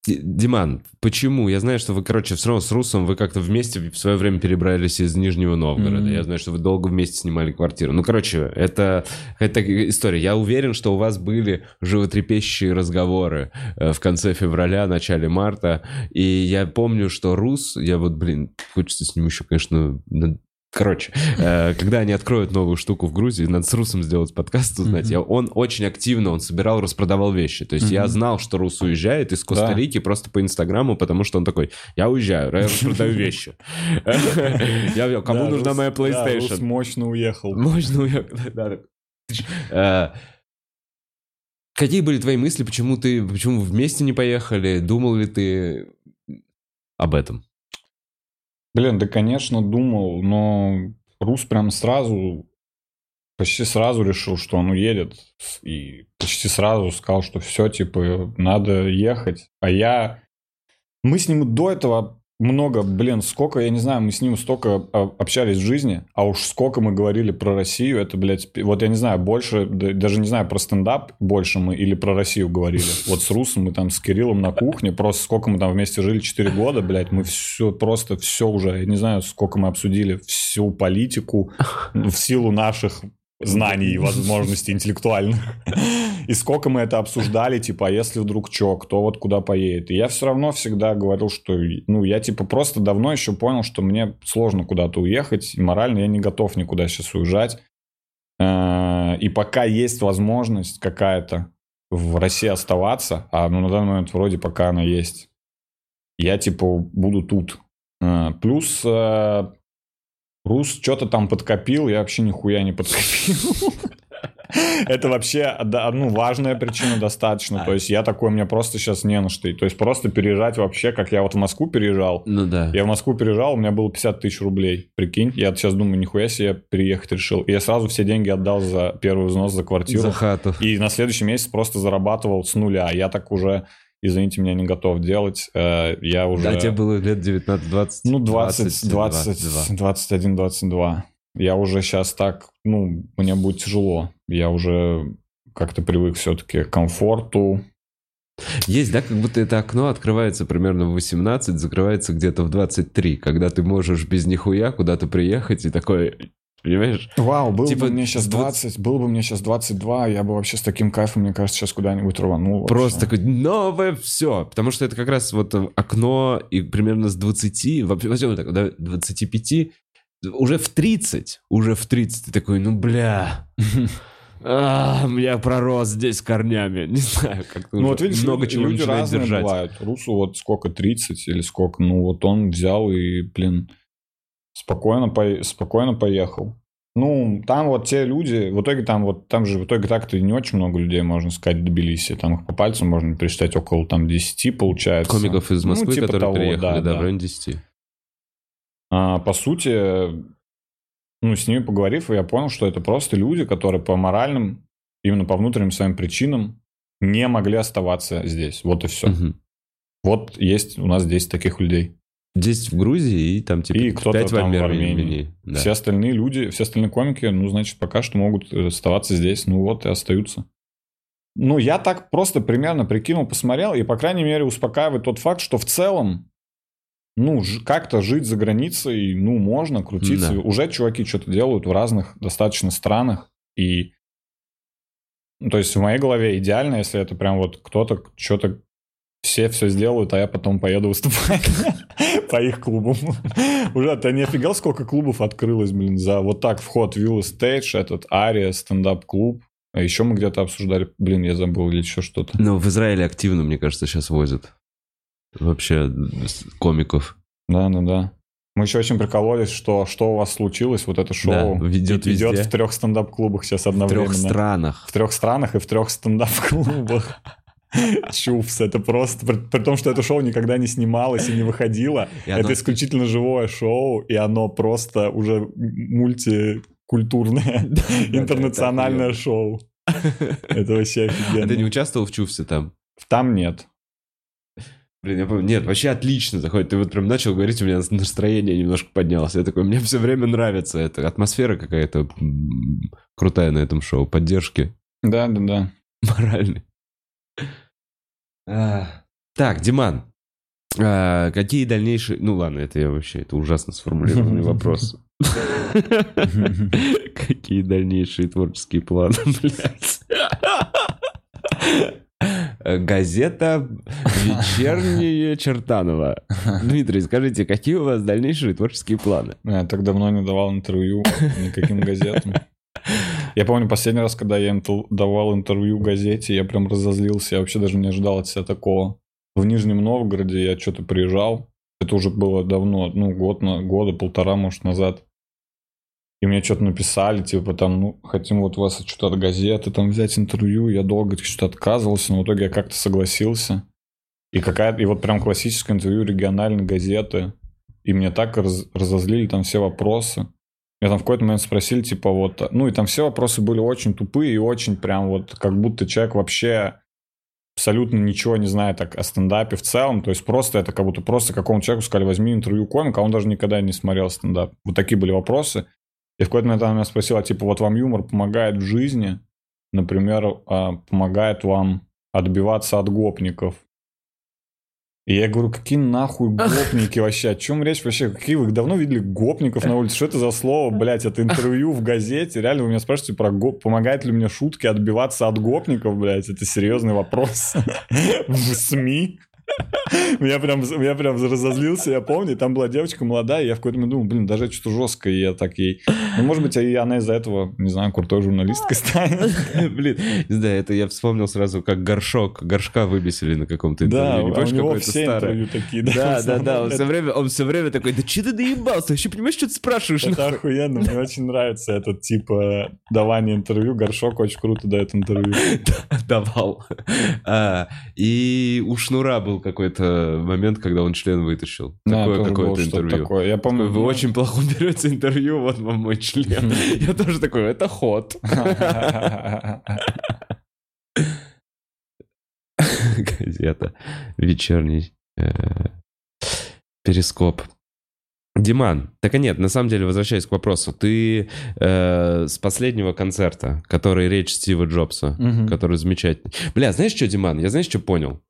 Ди- Диман, почему? Я знаю, что вы, короче, все равно с Русом вы как-то вместе в свое время перебрались из Нижнего Новгорода. Мгм. Я знаю, что вы долго вместе снимали квартиру. Ну, короче, это, это история. Я уверен, что у вас были животрепещущие разговоры э, в конце февраля, начале марта. И я помню, что Рус, я вот, блин, хочется с ним еще, конечно, Короче, э, когда они откроют новую штуку в Грузии, надо с Русом сделать подкаст, узнать. Я- он очень активно, он собирал, распродавал вещи. То есть я знал, что Рус уезжает из Коста-Рики просто по Инстаграму, потому что он такой, я уезжаю, я распродаю вещи. Я Кому нужна моя PlayStation? мощно уехал. Да, да. Э, Какие были твои мысли, почему ты, почему вместе не поехали? Думал ли ты об этом? Блин, да, конечно, думал, но Рус прям сразу, почти сразу решил, что он уедет. И почти сразу сказал, что все, типа, надо ехать. А я... Мы с ним до этого много, блин, сколько, я не знаю, мы с ним столько а, общались в жизни, а уж сколько мы говорили про Россию, это, блядь, вот я не знаю, больше, да- даже не знаю, про стендап больше мы или про Россию говорили. Вот с Русом мы там с Кириллом на кухне, просто сколько мы там вместе жили, 4 года, блядь, мы все, просто все уже, я не знаю, сколько мы обсудили всю политику в силу наших знаний и возможностей интеллектуальных. И сколько мы это обсуждали, типа, а если вдруг что, кто вот куда поедет. И я все равно всегда говорил, что, ну, я, типа, просто давно еще понял, что мне сложно куда-то уехать, и морально я не готов никуда сейчас уезжать. Э, И пока есть возможность какая-то в России оставаться, а ну, на данный момент вроде пока она есть, я, типа, буду тут. Э, Плюс э, Рус что-то там подкопил, я вообще нихуя не подкопил. Это вообще, ну, важная причина достаточно. То есть я такой, у меня просто сейчас не на что. То есть просто переезжать вообще, как я вот в Москву переезжал. Ну да. Я в Москву переезжал, у меня было 50 тысяч рублей. Прикинь, я сейчас думаю, нихуя себе я переехать решил. И я сразу все деньги отдал за первый взнос за квартиру. За хату. И на следующий месяц просто зарабатывал с нуля. Я так уже, извините меня, не готов делать. Э, Я уже... Да, тебе было лет 19-20. Ну, 20, 20, 21, 22. Я уже сейчас так, ну, мне будет тяжело. Я уже как-то привык все-таки к комфорту. Есть, да, как будто это окно открывается примерно в 18, закрывается где-то в 23, когда ты можешь без нихуя куда-то приехать и такой, понимаешь? Вау, было Типа бы мне сейчас 20, было бы мне сейчас 22, я бы вообще с таким кайфом, мне кажется, сейчас куда-нибудь рванул. вообще. Просто такой новое все. Потому что это как раз вот э, окно и примерно с 20, вообще, возьмем так, да, 25, уже в 30, уже в 30 ты такой, ну бля, а, я пророс здесь корнями. Не знаю, как Ну вот видишь, много люди, чего люди разные держать. бывают. Русу вот сколько, 30 или сколько, ну вот он взял и, блин, спокойно, по... спокойно поехал. Ну, там вот те люди, в итоге там вот, там же в итоге так-то не очень много людей, можно сказать, в Тбилиси. Там их по пальцам можно пересчитать около там 10, получается. Комиков из Ну, Москвы, типа которые того, приехали, да, да, да. в районе 10. А, по сути, ну, с ними поговорив, я понял, что это просто люди, которые по моральным, именно по внутренним своим причинам не могли оставаться здесь. Вот и все. Мгм. Вот есть у нас 10 таких людей. 10 в Грузии и там типа И кто-то 5 в там в Армении. Армении. Да. Все остальные люди, все остальные комики, ну, значит, пока что могут э, оставаться здесь. Ну вот и остаются. Ну, я так просто примерно прикинул, посмотрел, и, по крайней мере, успокаивает тот факт, что в целом, ну, как-то жить за границей, ну, можно крутиться. Да. Уже чуваки что-то делают в разных достаточно странах. И, ну, то есть в моей голове идеально, если это прям вот кто-то что-то все все сделают, а я потом поеду выступать по их клубам. Уже ты не офигел, сколько клубов открылось, блин, за вот так вход Villa Stage, этот Ария, стендап-клуб. А еще мы где-то обсуждали, блин, я забыл или еще что-то. Ну, в Израиле активно, мне кажется, сейчас возят. Вообще комиков. Да-да-да. Мы еще очень прикололись, что что у вас случилось, вот это шоу Да, ведет везде. в трех стендап-клубах сейчас В одновременно. трех странах. В трех странах и в трех стендап-клубах. Чувс, это просто... При, при том, что это шоу никогда не снималось и не выходило. И оно- Это исключительно живое шоу, и оно просто уже мультикультурное, Да, да, интернациональное шоу. Это вообще охуенно. А ты не офигенно. участвовал в Чувсе там? Там нет. Блин, я помню, нет, вообще отлично заходит. Ты вот прям начал говорить, у меня настроение немножко поднялось. Я такой, мне все время нравится эта атмосфера какая-то крутая на этом шоу, поддержки Да-да-да. моральной. А, Так, Диман, а, какие дальнейшие... Ну ладно, это я вообще, это ужасно сформулированный вопрос. Какие дальнейшие творческие планы, блядь? Газета «Вечернее Чертаново». Дмитрий, скажите, какие у вас дальнейшие творческие планы? Я так давно не давал интервью никаким газетам. Я помню последний раз, когда я давал интервью газете, я прям разозлился, я вообще даже не ожидал от себя такого. В Нижнем Новгороде я что-то приезжал, это уже было давно, ну, год на года, полтора, может, назад. И мне что-то написали, типа там, ну, хотим вот вас что-то от газеты там взять интервью. Я долго что-то отказывался, но в итоге я как-то согласился. И какая и вот прям классическое интервью региональной газеты. И мне так раз- разозлили там все вопросы. Меня там в какой-то момент спросили, типа, вот, ну, и там все вопросы были очень тупые и очень прям вот, как будто человек вообще абсолютно ничего не знает так о стендапе в целом. То есть просто это как будто просто какому-то человеку сказали, возьми интервью комика, а он даже никогда не смотрел стендап. Вот такие были вопросы. И в какой-то момент она меня спросила, типа, вот вам юмор помогает в жизни? Например, а, помогает вам отбиваться от гопников. И я говорю, какие нахуй гопники вообще? О чем речь вообще? Какие вы давно видели гопников на улице? Что это за слово, блядь? Это интервью в газете? Реально вы меня спрашиваете про гоп... Помогает ли мне шутки отбиваться от гопников, блядь? Это серьезный вопрос. В СМИ? Я прям, я прям разозлился, я помню, там была девочка молодая, я в какой-то момент думал, блин, даже что-то жестко, и я так ей... Ну, может быть, и она из-за этого, не знаю, крутой журналисткой станет. Блин, знаю, это я вспомнил сразу, как горшок, горшка выбесили на каком-то Да, интервью. Не а у него все старое? интервью такие. Да, да, да, он все время, он все время такой, да че ты доебался, вообще понимаешь, что ты спрашиваешь? Это нахуй?» охуенно, мне очень нравится этот типа давание интервью. Горшок очень круто дает интервью. Давал. А, И у Шнура был какой-то момент, когда он член вытащил. Да, Такое какое-то интервью. такое. Я помню, Вы ну, очень плохо берете интервью, вот вам мой член. Я тоже такой, это ход. Газета. Вечерний э, перископ. Диман, так и нет, на самом деле, возвращаясь к вопросу, ты э, с последнего концерта, который речь Стива Джобса, Мгм. который замечательный. Бля, знаешь что, Диман, я знаешь, что понял?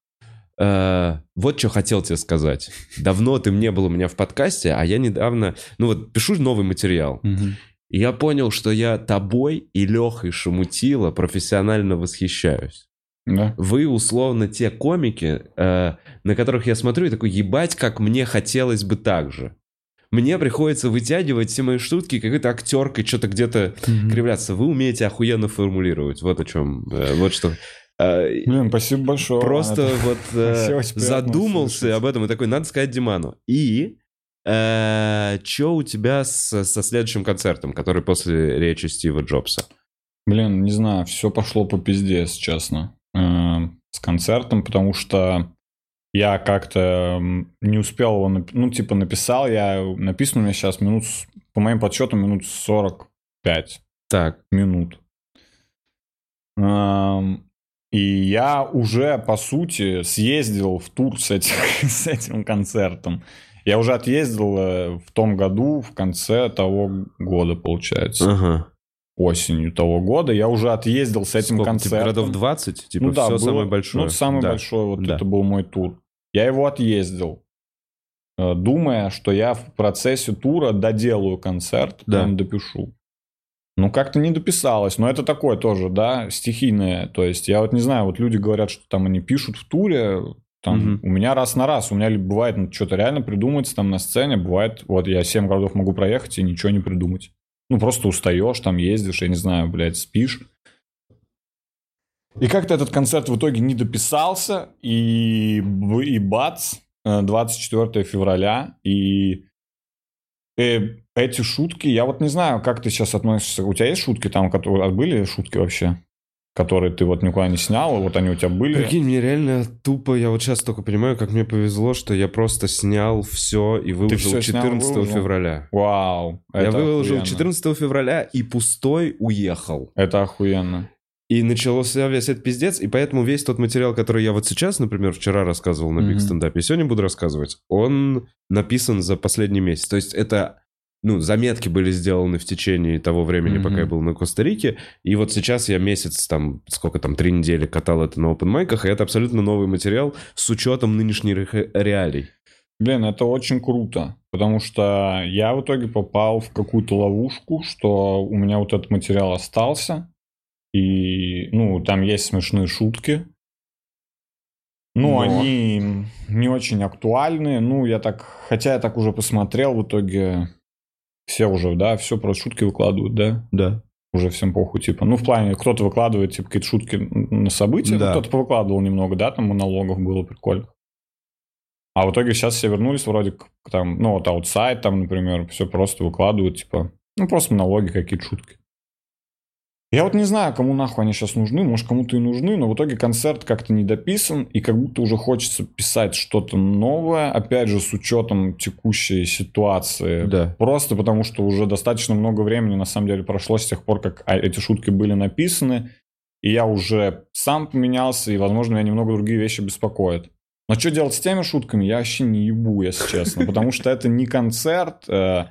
Э, вот что хотел тебе сказать. Давно ты не был у меня в подкасте, а я недавно, ну вот, пишу новый материал. И я понял, что я тобой и Лехой Шамутила профессионально восхищаюсь. Да. Вы, условно, те комики, э, на которых я смотрю и такой, ебать, как мне хотелось бы так же. Мне приходится вытягивать все мои шутки какой-то актеркой, что-то где-то кривляться. Вы умеете охуенно формулировать. Вот о чем. э, вот что. Э, Блин, спасибо большое. Просто Это- вот э, задумался слышать. об этом и такой, надо сказать Диману. И что у тебя с- со следующим концертом, который после речи Стива Джобса? Блин, не знаю, все пошло по пизде, если честно, э, с концертом, потому что я как-то не успел его, ну, типа, написал я, написано у меня сейчас минут, по моим подсчетам, минут 45 Так. минут. Эм, И я уже, по сути, съездил в тур с, этих, с этим концертом. Я уже отъездил э, в том году, в конце того года, получается. Ага. Осенью того года. Я уже отъездил с этим Сколько, концертом. Типа городов 20? Типа ну да, все было- самое большое? Ну, самый Да. большой, вот Да. это был мой тур. Я его отъездил, э, думая, что я в процессе тура доделаю концерт, Да. прям допишу. Ну, как-то не дописалось. Но это такое тоже, да, стихийное. То есть, я вот не знаю, вот люди говорят, что там они пишут в туре, там, Мгм. у меня раз на раз, у меня бывает ну, что-то реально придумать там на сцене, бывает, вот я 7 городов могу проехать и ничего не придумать. Ну, просто устаешь, там ездишь, я не знаю, блядь, спишь. И как-то этот концерт в итоге не дописался, и, и бац, э, 24 февраля, и э, эти шутки, я вот не знаю, как ты сейчас относишься, у тебя есть шутки там, которые, а были шутки вообще, которые ты вот никуда не снял, вот они у тебя были? Прикинь, мне реально тупо, я вот сейчас только понимаю, как мне повезло, что я просто снял все и выложил снял, 14 выложил? февраля. Вау, я выложил охуенно. 14 февраля и пустой уехал. Это охуенно. И начался весь этот пиздец, и поэтому весь тот материал, который я вот сейчас, например, вчера рассказывал на Биг Мгм. Стендапе, и сегодня буду рассказывать, он написан за последний месяц. То есть это, ну, заметки были сделаны в течение того времени, Мгм. пока я был на Коста-Рике, и вот сейчас я месяц, там, сколько там, три недели катал это на опенмайках, и это абсолютно новый материал с учетом нынешних ре- реалий. Блин, это очень круто, потому что я в итоге попал в какую-то ловушку, что у меня вот этот материал остался, и, ну, там есть смешные шутки, ну, Но. они не очень актуальны, ну, я так, хотя я так уже посмотрел, в итоге все уже, да, все про шутки выкладывают, да, Да. уже всем похуй, типа, ну, в плане, кто-то выкладывает, типа, какие-то шутки на события, Да. кто-то повыкладывал немного, да, там монологов было прикольно. А в итоге сейчас все вернулись вроде к там, ну, вот аутсайд там, например, все просто выкладывают, типа, ну, просто монологи, какие-то шутки. Я вот не знаю, кому нахуй они сейчас нужны, может, кому-то и нужны, но в итоге концерт как-то не дописан, и как будто уже хочется писать что-то новое, опять же, с учетом текущей ситуации. Да. Просто потому, что уже достаточно много времени, на самом деле, прошло с тех пор, как а, эти шутки были написаны, и я уже сам поменялся, и, возможно, меня немного другие вещи беспокоят. Но что делать с теми шутками, я вообще не ебу, если честно, потому что это не концерт, э,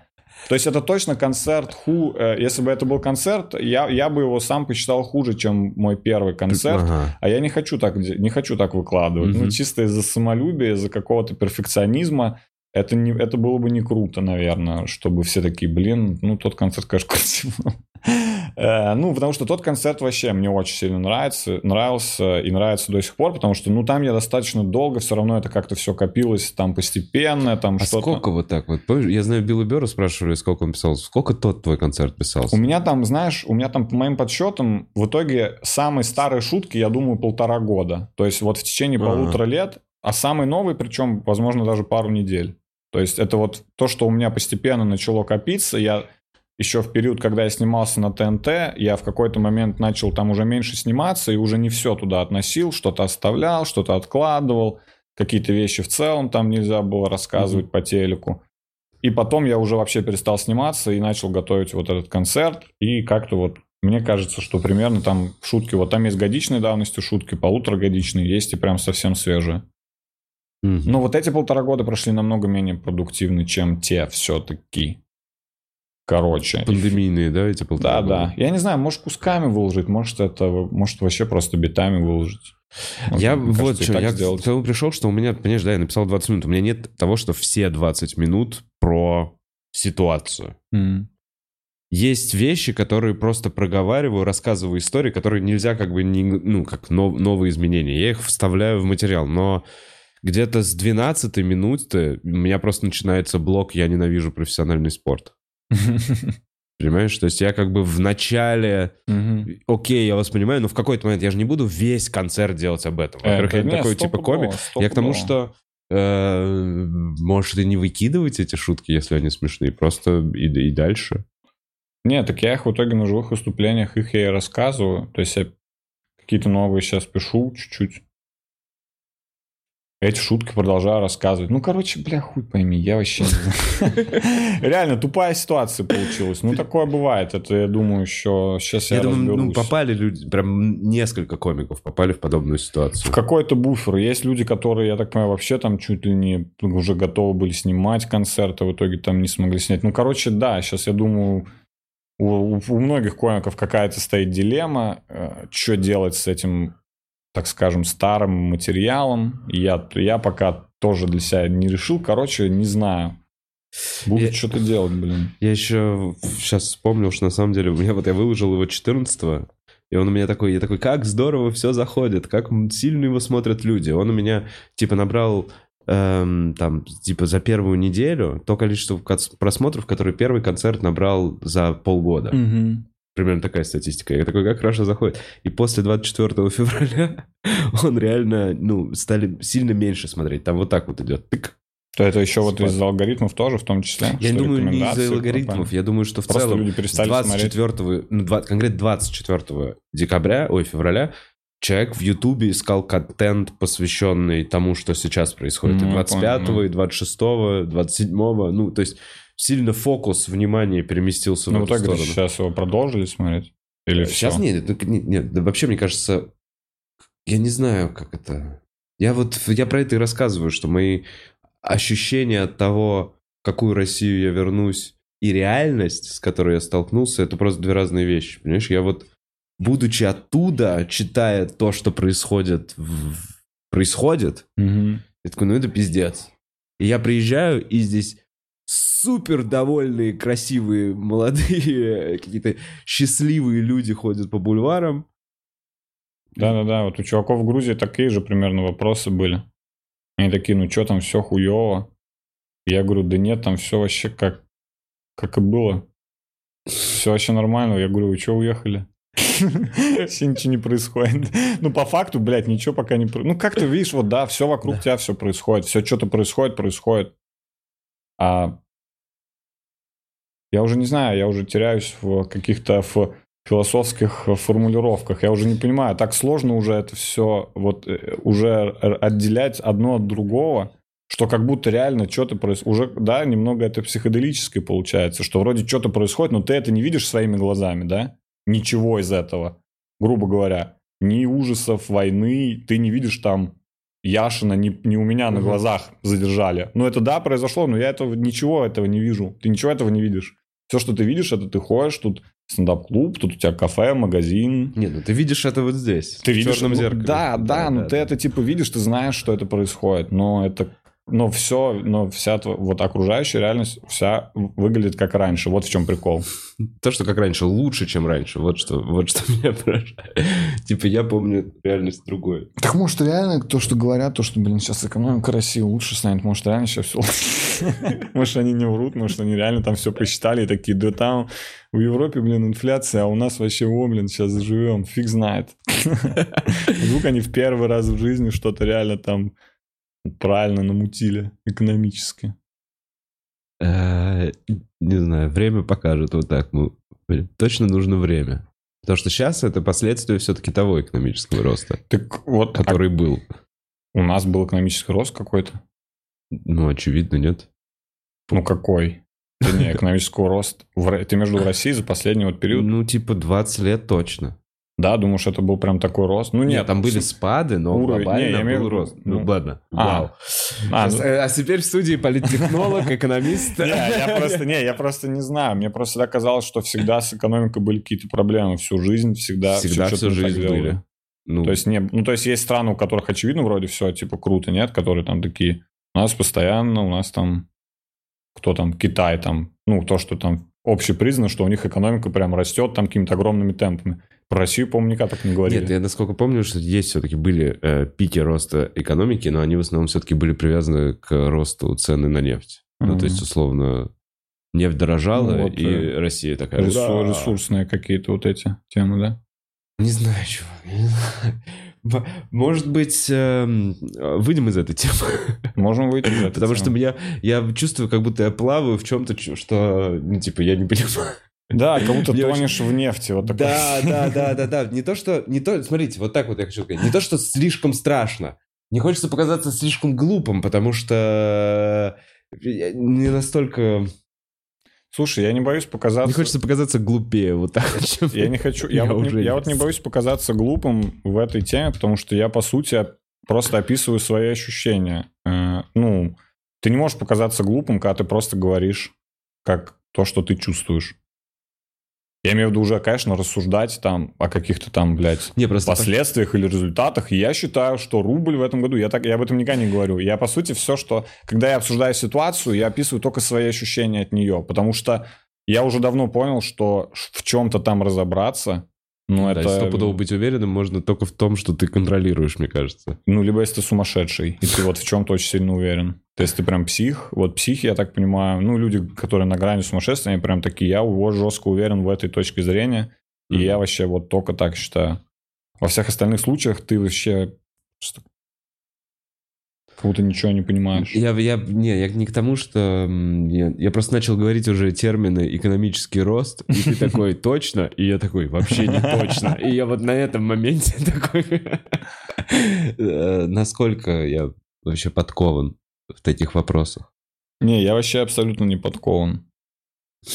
то есть это точно концерт ху. э, Если бы это был концерт, я, я бы его сам посчитал хуже, чем мой первый концерт. Ага. А я не хочу так, не хочу так выкладывать. Мгм. Ну, чисто из-за самолюбия, из-за какого-то перфекционизма. Это, не, это было бы не круто, наверное, чтобы все такие, блин, ну, тот концерт, конечно, крутил. Э, Ну, потому что тот концерт вообще мне очень сильно нравится, нравился и нравится до сих пор, потому что, ну, там я достаточно долго, все равно это как-то все копилось там постепенно, там А что-то. сколько вот так вот? Помнишь, я знаю, Билла Бера спрашивали, сколько он писал. Сколько тот твой концерт писался? У меня там, знаешь, у меня там, по моим подсчетам, в итоге самые старые шутки, я думаю, полтора года. То есть вот в течение Ага. полутора лет, а самый новый, причем, возможно, даже пару недель. То есть это вот то, что у меня постепенно начало копиться. Я еще в период, когда я снимался на ТНТ, я в какой-то момент начал там уже меньше сниматься и уже не все туда относил, что-то оставлял, что-то откладывал, какие-то вещи в целом там нельзя было рассказывать по телеку. И потом я уже вообще перестал сниматься и начал готовить вот этот концерт. И как-то вот мне кажется, что примерно там шутки, вот там есть годичной давности шутки, полуторагодичные, есть и прям совсем свежие. Мгм. Но вот эти полтора года прошли намного менее продуктивны, чем те все-таки. Короче. Пандемийные, да, эти полтора Да, да. года? Я не знаю, может кусками выложить, может это, может вообще просто битами выложить. Может, Я вот кажется, и что, я сделать. к тому пришел, что у меня, понимаешь, да, я написал 20 минут. У меня нет того, что все 20 минут про ситуацию. М. Есть вещи, которые просто проговариваю, рассказываю истории, которые нельзя как бы, не, ну, как нов- новые изменения. Я их вставляю в материал, но где-то с 12 минуты у меня просто начинается блок «Я ненавижу профессиональный спорт». Понимаешь? То есть я как бы в начале... Мгм. Окей, я вас понимаю, но в какой-то момент я же не буду весь концерт делать об этом. Во-первых, Э, я такой типа комик. Я к тому, что э, может и не выкидывать эти шутки, если они смешные, просто и, и дальше. Нет, так я их в итоге на живых выступлениях, их я и рассказываю. То есть я какие-то новые сейчас пишу чуть-чуть. Эти шутки продолжаю рассказывать. Ну, короче, бля, хуй пойми, я вообще не. Реально, тупая ситуация получилась. Ну, такое бывает. Это, я думаю, еще сейчас я, думаю, ну, попали люди, прям несколько комиков попали в подобную ситуацию. В какой-то буфер. Есть люди, которые, я так понимаю, вообще там чуть ли не уже готовы были снимать концерты, в итоге там не смогли снять. Ну, короче, да, сейчас я думаю, у, у многих комиков какая-то стоит дилемма, что делать с этим, так скажем, старым материалом. Я, я пока тоже для себя не решил. Короче, не знаю. Буду Я- что-то делать, блин. Я еще сейчас вспомнил, что на самом деле у меня вот я выложил его 14 и он у меня такой, я такой, как здорово все заходит, как сильно его смотрят люди. Он у меня, типа, набрал эм, там, типа, за первую неделю то количество просмотров, который первый концерт набрал за полгода. Примерно такая статистика. Я такой, как хорошо заходит. И после 24 февраля он реально, ну, стали сильно меньше смотреть. Там вот так вот идет. Тык. То это еще вот Спад. из алгоритмов тоже, в том числе? Я что думаю, не из-за алгоритмов. Я думаю, что в Просто целом люди перестали с 24, ну, два- конкретно 24 декабря, ой, февраля, человек в Ютубе искал контент, посвященный тому, что сейчас происходит. Ну, и я 25, понял, и 26, 27, ну, то есть сильно фокус внимания переместился Ну, в эту итоге сторону. сейчас его продолжили смотреть? Или Сейчас всё? нет, это не- нет, да вообще, мне кажется, я не знаю, как это... Я вот, я про это и рассказываю, что мои ощущения от того, в какую Россию я вернусь, и реальность, с которой я столкнулся, это просто две разные вещи. Понимаешь, я вот, будучи оттуда, читая то, что происходит, происходит, Мгм. я такой, ну это пиздец. И я приезжаю, и здесь супер довольные, красивые, молодые, какие-то счастливые люди ходят по бульварам. Да-да-да, вот у чуваков в Грузии такие же примерно вопросы были. Они такие, ну что там, все хуево. Я говорю, да нет, там все вообще как, как и было. Все вообще нормально. Я говорю, вы что уехали? Вообще ничего не происходит. Ну, по факту, блядь, ничего пока не происходит. Ну, как ты видишь, вот да, все вокруг тебя, все происходит. Все что-то происходит, происходит. А я уже не знаю, я уже теряюсь в каких-то философских формулировках. Я уже не понимаю, так сложно уже это все вот э, уже отделять одно от другого, что как будто реально что-то происходит. Уже, да, немного это психоделическое получается, что вроде что-то происходит, но ты это не видишь своими глазами, да? Ничего из этого, грубо говоря. Ни ужасов войны, ты не видишь там Яшина не, не у меня на Мгм. глазах задержали. Ну, это да, произошло, но я этого ничего этого не вижу. Ты ничего этого не видишь. Все, что ты видишь, это ты ходишь, тут стендап-клуб, тут у тебя кафе, магазин. Нет, ну ты видишь это вот здесь. Ты в видишь, черном зеркале. Да, да, ну ты это типа видишь, ты знаешь, что это происходит, но это, но все, но вся вот окружающая реальность вся выглядит как раньше. Вот в чем прикол. То, что как раньше, лучше, чем раньше. Вот что, вот что меня поражает. Типа я помню реальность другой. Так может реально то, что говорят, то, что, блин, сейчас экономика России лучше станет, может реально сейчас все Может они не врут, может они реально там все посчитали и такие, да там в Европе, блин, инфляция, а у нас вообще, о, блин, сейчас заживем, фиг знает. Вдруг они в первый раз в жизни что-то реально там правильно намутили экономически. Э, Не знаю, время покажет вот так. Ну, точно нужно время. Потому что сейчас это последствия все-таки того экономического роста, Так вот, а который был. у нас был экономический рост какой-то? Ну, очевидно, нет. Ну какой? Да не, экономический рост. Ты между Россией за последний вот период Ну, типа 20 лет точно. Да, думаешь, это был прям такой рост? Ну нет, там были с- спады, но уровень- глобально не, я имею был рост. Ну, ну, ладно. а. Вау. А, Сейчас, ну- э, А теперь в студии политтехнолог, экономист. Не, я просто, не, я просто не знаю. Мне просто всегда казалось, что всегда с экономикой были какие-то проблемы. Всю жизнь всегда... Всегда всю жизнь были. Ну, То есть, не, ну, то есть есть страны, у которых, очевидно, вроде все, типа, круто, нет? Которые там такие, у нас постоянно, у нас там, кто там, Китай там, ну, то, что там общепризнано, что у них экономика прям растет там какими-то огромными темпами. Про Россию, по-моему, никак так не говорили. Нет, я насколько помню, что есть все-таки были э, пики роста экономики, но они в основном все-таки были привязаны к росту цены на нефть. Ну, то есть, условно, нефть дорожала, Ну, вот, и э, Россия такая... Ресу- «Ура!» ресурсные какие-то вот эти темы, да? Не знаю, чувак. не знаю. М- Может быть, эм, выйдем из этой темы. Можем выйти из этой Потому что темы. я, я чувствую, как будто я плаваю в чем-то, что, ну, типа, я не понимаю. Да, как будто тонешь в нефти. Вот. Да, да, да, да, да. Не то, что... Не то, смотрите, вот так вот я хочу сказать. Не то, что слишком страшно, Не хочется показаться слишком глупым, потому что э, не настолько... Слушай, я не боюсь показаться... Не хочется показаться глупее, вот так. Я не хочу... Я, Я вот, не, я вот не боюсь показаться глупым в этой теме, потому что я, по сути, просто описываю свои ощущения. Э, ну, ты не можешь показаться глупым, когда ты просто говоришь как то, что ты чувствуешь. Я имею в виду уже, конечно, рассуждать там о каких-то там, блядь, Не, просто... последствиях или результатах. И я считаю, что рубль в этом году, я, так, я об этом никогда не говорю. Я, по сути, все, что... Когда я обсуждаю ситуацию, я описываю только свои ощущения от нее. Потому что я уже давно понял, что в чем-то там разобраться, ну, Да, это... стопудово быть уверенным можно только в том, что ты контролируешь, мне кажется. Ну, либо если ты сумасшедший, и ты вот в чем-то очень сильно уверен. То есть ты прям псих. Вот психи, я так понимаю, ну, люди, которые на грани сумасшествия, они прям такие, я вот жестко уверен в этой точке зрения, и я вообще вот только так считаю. Во всех остальных случаях ты вообще как будто ничего не понимаешь. Я, я, не, я не к тому, что... Я, я просто начал говорить уже термины экономический рост, и ты такой, точно? И я такой, вообще не точно. И я вот на этом моменте такой... э, Насколько я вообще подкован в таких вопросах? Не, я вообще абсолютно не подкован.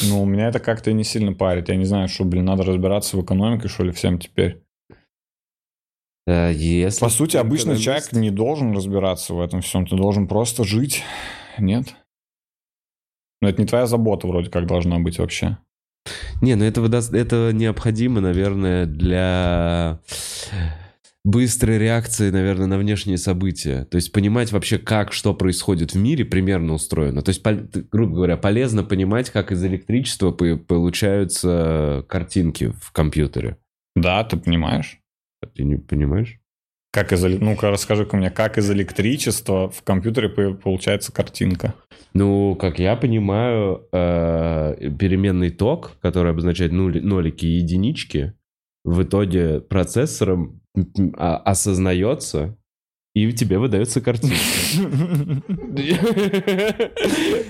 Ну, меня это как-то не сильно парит. Я не знаю, что, блин, надо разбираться в экономике, что ли, всем теперь. Э, Если По сути, обычный экономист- человек не должен разбираться в этом всем. Ты должен просто жить. Нет? Но это не твоя забота вроде как должна быть вообще. Не, ну это, выдаст- это необходимо, наверное, для быстрой реакции, наверное, на внешние события. То есть понимать вообще, как что происходит в мире, примерно устроено. То есть, грубо говоря, полезно понимать, как из электричества по- получаются картинки в компьютере. Да, ты понимаешь? Ты не понимаешь? Как из... Ну-ка, расскажи-ка мне, как из электричества в компьютере по- получается картинка? Ну, как я понимаю, э, переменный ток, который обозначает нолики и единички, в итоге процессором а- осознается, и тебе выдается картинка.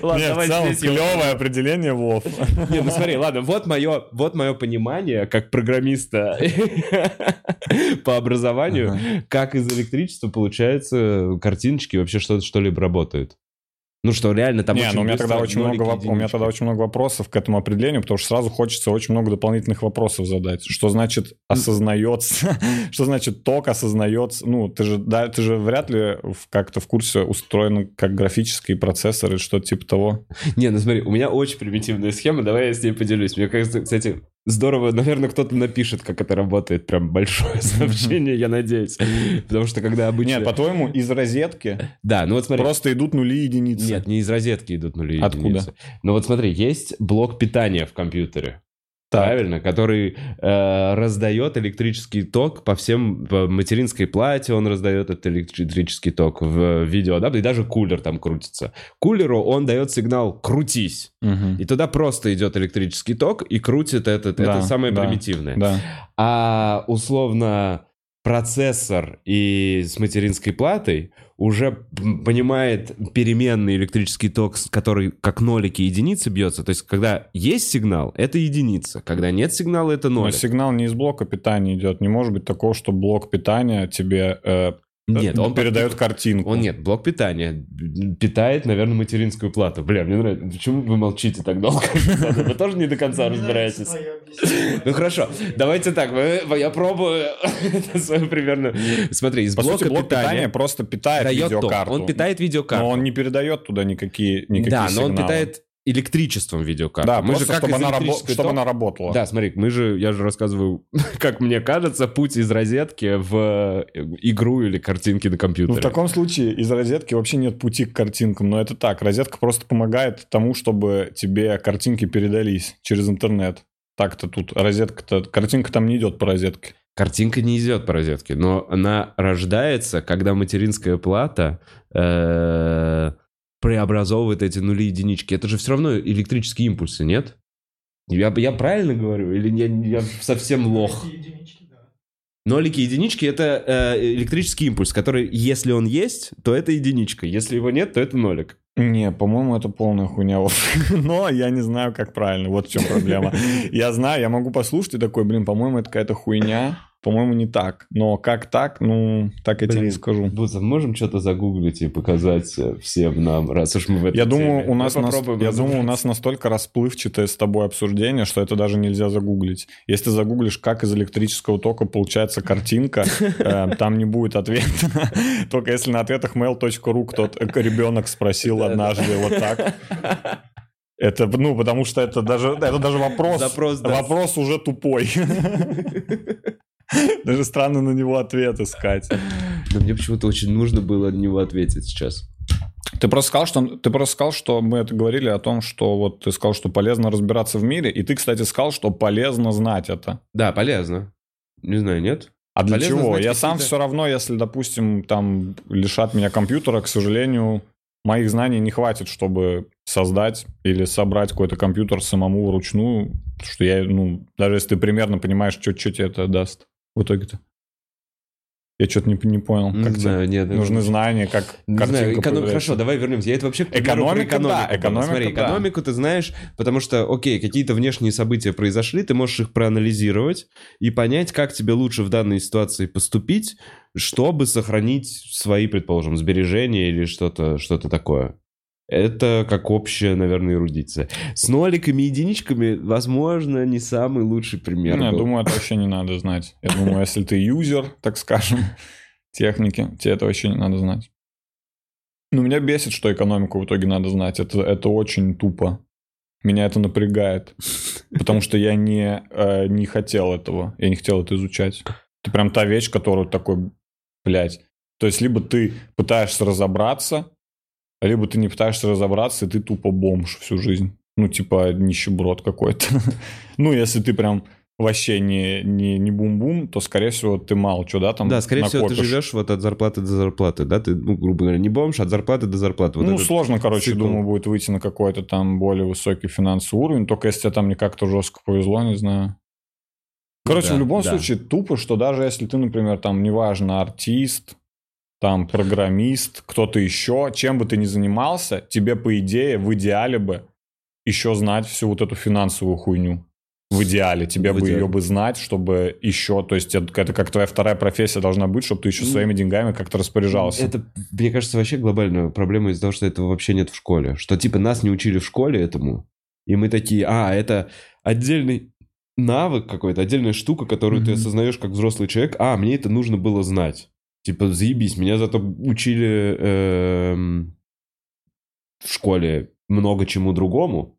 Ладно, давай здесь клевое определение, Вов. Не, ну смотри, ладно, вот мое, вот мое понимание как программиста по образованию, как из электричества получаются картиночки, вообще что- что-либо работает. Ну что, реально там Не, очень ну у меня тогда очень много, воп- у меня тогда очень много вопросов к этому определению, потому что сразу хочется очень много дополнительных вопросов задать. Что значит осознается? Что значит ток осознается? Ну, ты же, да, ты же вряд ли как-то в курсе устроен как графический процессор или что-то типа того. Не, ну смотри, у меня очень примитивная схема, давай я с ней поделюсь. Мне кажется, кстати, здорово, наверное, кто-то напишет, как это работает, прям большое сообщение, я надеюсь. Потому что когда обычно... Нет, по-твоему, из розетки Да, ну вот смотри. просто идут нули и единицы. Нет, не из розетки идут нули и Откуда? единицы. Ну вот смотри, есть блок питания в компьютере. Так. Правильно, который э, раздает электрический ток по всем по материнской плате, он раздает этот электри- электрический ток в видео, да, и даже кулер там крутится. Кулеру он дает сигнал «крутись», Мгм. и туда просто идет электрический ток и крутит этот, Да, это самое да, примитивное. Да. А условно процессор и с материнской платой уже понимает переменный электрический ток, который как нолики и единицы бьется. То есть, когда есть сигнал, это единица. Когда нет сигнала, это Но нолик. сигнал не из блока питания идет. Не может быть такого, что блок питания тебе э, Нет, он передает картинку. Он нет, блок питания питает, наверное, материнскую плату. Бля, мне нравится. Почему вы молчите так долго? Вы тоже не до конца разбираетесь. Ну хорошо, давайте так, я пробую свою примерно... Смотри, из блока питания просто питает видеокарту. Он питает видеокарту. Но он не передает туда никакие, никакие Да, но он питает электричеством видеокарту. Да, мы просто же как чтобы, она, рабо- чтобы ток- она работала. Да, смотри, мы же, я же рассказываю, как мне кажется, путь из розетки в э, игру или картинки на Ну, компьютере. в таком случае из розетки вообще нет пути к картинкам, но это так. Розетка просто помогает тому, чтобы тебе картинки передались через интернет. Так-то тут розетка-то... Картинка там не идет по розетке. Картинка не идет по розетке, но она рождается, когда материнская плата э, преобразовывает эти нули и единички. Это же все равно электрические импульсы, нет? Я, я правильно говорю? Или я, я совсем лох? Нолики и единички — это э, электрический импульс, который, если он есть, то это единичка. Если его нет, то это нолик. Не, по-моему, это полная хуйня. Но я не знаю, как правильно. Вот в чем проблема. Я знаю, я могу послушать и такой, блин, по-моему, это какая-то хуйня. По-моему, не так. Но как так, ну, так я тебе не Блин, скажу. Буза, можем что-то загуглить и показать э, всем нам, раз уж мы в этой Я думаю, теме? у нас, нас- я думаю, у нас настолько расплывчатое с тобой обсуждение, что это даже нельзя загуглить. Если ты загуглишь, как из электрического тока получается картинка, э, там не будет ответа. Только если на ответах mail.ru кто-то ребенок спросил однажды вот так. Это, ну, потому что это даже, это даже вопрос, Запрос, да. вопрос уже тупой. Даже странно на него ответ искать. Но мне почему-то очень нужно было на него ответить сейчас. Ты просто сказал, что ты просто сказал, что мы это говорили о том, что вот ты сказал, что полезно разбираться в мире, и ты, кстати, сказал, что полезно знать это. Да, полезно. Не знаю, нет? А для Полезно чего? Я сам все равно, если, допустим, там лишат меня компьютера, к сожалению, моих знаний не хватит, чтобы создать или собрать какой-то компьютер самому вручную, что я, ну, даже если ты примерно понимаешь, что, что тебе это даст в итоге-то. Я что-то не, не понял. Не как тебе знаю, нет. нужны знания, как Не знаю, эконом-. Хорошо, давай вернемся. Я это вообще Экономика, экономику да, было. экономика, Смотри, да. экономику ты знаешь, потому что, окей, какие-то внешние события произошли, ты можешь их проанализировать и понять, как тебе лучше в данной ситуации поступить, чтобы сохранить свои, предположим, сбережения или что-то что такое. Это как общая, наверное, эрудиция. С ноликами и единичками, возможно, не самый лучший пример. Я был. думаю, это вообще не надо знать. Я думаю, если ты юзер, так скажем, техники, тебе это вообще не надо знать. Ну, меня бесит, что экономику в итоге надо знать. Это, это очень тупо. Меня это напрягает. Потому что я не, э, не хотел этого. Я не хотел это изучать. Это прям та вещь, которую такой, блядь. То есть, либо ты пытаешься разобраться, либо ты не пытаешься разобраться, и ты тупо бомж всю жизнь. Ну, типа, нищеброд какой-то. Ну, если ты прям вообще не, не, не бум-бум, то, скорее всего, ты мало что, да, там Да, скорее всего, ты накопишь. живешь вот от зарплаты до зарплаты, да? Ты, ну, грубо говоря, не бомж, от зарплаты до зарплаты. Вот ну, сложно, короче, цикл. думаю, будет выйти на какой-то там более высокий финансовый уровень, только если тебе там не как-то жестко повезло, не знаю. Короче, Да, в любом да. случае, тупо, что даже если ты, например, там, неважно, артист, там, программист, кто-то еще, чем бы ты ни занимался, тебе, по идее, в идеале бы еще знать всю вот эту финансовую хуйню. В идеале. Тебе В бы идеале. ее бы знать, чтобы еще, то есть это это как твоя вторая профессия должна быть, чтобы ты еще Ну, своими деньгами как-то распоряжался. Это, мне кажется, вообще глобальная проблема из-за того, что этого вообще нет в школе. Что, типа, нас не учили в школе этому, и мы такие, а, это отдельный навык какой-то, отдельная штука, которую ты Мгм. осознаешь как взрослый человек, а, мне это нужно было знать. Типа, заебись, меня зато учили эм, в школе много чему другому,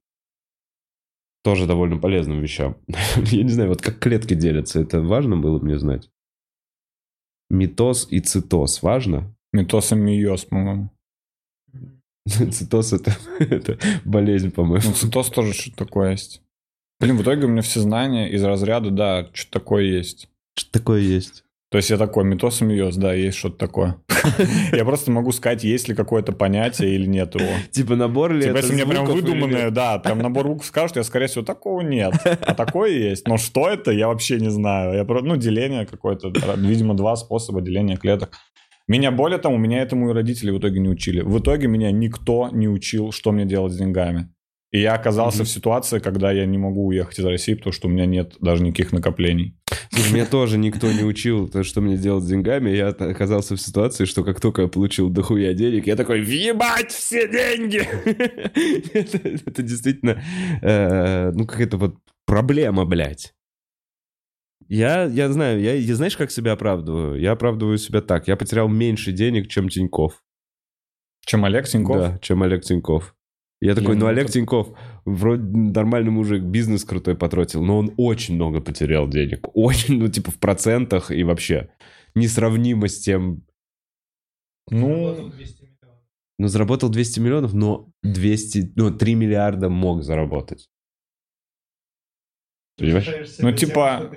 тоже довольно полезным вещам. Я не знаю, вот как клетки делятся, это важно было мне знать? Митоз и цитоз важно? Митоз и миоз, по-моему. Цитоз это, это болезнь, по-моему. Ну, цитоз тоже что-то такое есть. Блин, в итоге у меня все знания из разряда, да, что-то такое есть. Что такое есть? То есть я такой, и миоз, да, есть что-то такое. Я просто могу сказать, есть ли какое-то понятие или нет его. Типа набор ли Типа, если мне прям выдуманное, да, прям набор букв скажут, я, скорее всего, такого нет. А такое есть. Но что это, я вообще не знаю. Я про, ну, деление какое-то, видимо, два способа деления клеток. Меня, более того, меня этому и родители в итоге не учили. В итоге меня никто не учил, что мне делать с деньгами. И я оказался Мгм. в ситуации, когда я не могу уехать из России, потому что у меня нет даже никаких накоплений. Слушай, Меня тоже никто не учил, то, что мне делать с деньгами. Я оказался в ситуации, что как только я получил дохуя денег, я такой, въебать все деньги! это, это действительно, э, ну, какая-то вот проблема, блядь. Я, я знаю, я, я знаешь, как себя оправдываю? Я оправдываю себя так. Я потерял меньше денег, чем Тиньков. Чем Олег Тиньков? Да, чем Олег Тиньков. Я такой, ну Олег Тиньков, вроде нормальный мужик, бизнес крутой потратил, но он очень много потерял денег. Очень, ну типа в процентах и вообще несравнимо с тем... Ну, Ну заработал 200 миллионов, но 200, ну 3 миллиарда мог заработать. Понимаешь? Ну, типа-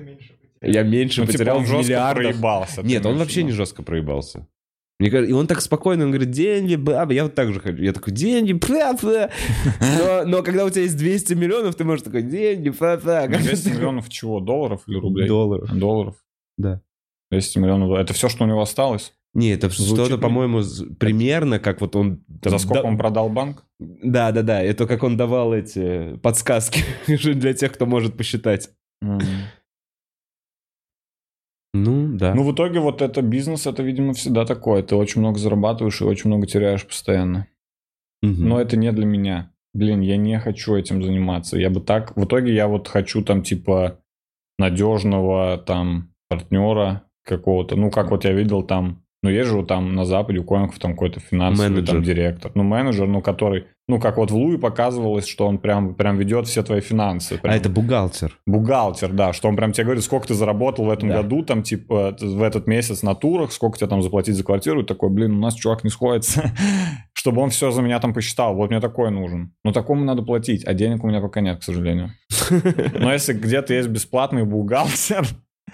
Я меньше ну, типа потерял он в жестко миллиардах. проебался. Нет, он вообще не жестко проебался. Мне кажется, и он так спокойно, он говорит, деньги, баба, я вот так же хочу. Я такой, деньги, бля, бля. Но, но когда у тебя есть 200 миллионов, ты можешь такой, деньги, бля, бля. Ну, 200 миллионов чего? Долларов или рублей? долларов. Долларов. Да. 200 миллионов долларов. Это все, что у него осталось? Не, это Звучит что-то, по-моему, примерно как вот он... там За сколько да- он продал банк? Да, да, да. Это как он давал эти подсказки для тех, кто может посчитать. Ну, да. Ну, в итоге вот это бизнес, это, видимо, всегда такое. Ты очень много зарабатываешь и очень много теряешь постоянно. Мгм. Но это не для меня. Блин, я не хочу этим заниматься. Я бы так... В итоге я вот хочу там типа надежного там партнера какого-то. Ну, как вот я видел там... Ну, есть же вот там на Западе у комиков там какой-то финансовый Менеджер. там директор. Ну, менеджер, ну, который... Ну, как вот в Луи показывалось, что он прям, прям ведет все твои финансы. А Прям это бухгалтер. Бухгалтер, да, что он прям тебе говорит, сколько ты заработал в этом Да. году, там, типа, в этот месяц на турах, сколько тебе там заплатить за квартиру, и такой, блин, у нас чувак не сходится, чтобы он все за меня там посчитал, вот мне такой нужен. Но такому надо платить, а денег у меня пока нет, к сожалению. Но если где-то есть бесплатный бухгалтер,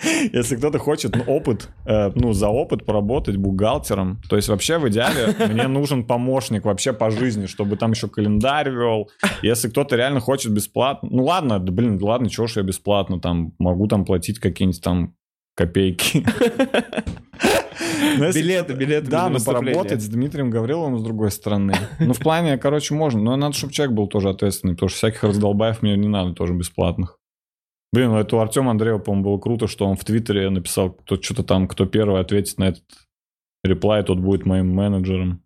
если кто-то хочет ну, опыт, э, ну, за опыт поработать бухгалтером, то есть вообще в идеале мне нужен помощник вообще по жизни, чтобы там еще календарь вел. Если кто-то реально хочет бесплатно, ну ладно, да, блин, ладно, чего ж я бесплатно, там, могу там платить какие-нибудь там копейки. Но Билеты, билеты. да, но поработать с Дмитрием Гавриловым с другой стороны. Ну, в плане, короче, можно. Но надо, чтобы человек был тоже ответственный, потому что всяких раздолбаев мне не надо тоже бесплатных. Блин, ну это у Артема Андреева, по-моему, было круто, что он в Твиттере написал, кто что-то там, кто первый ответит на этот реплай, тот будет моим менеджером.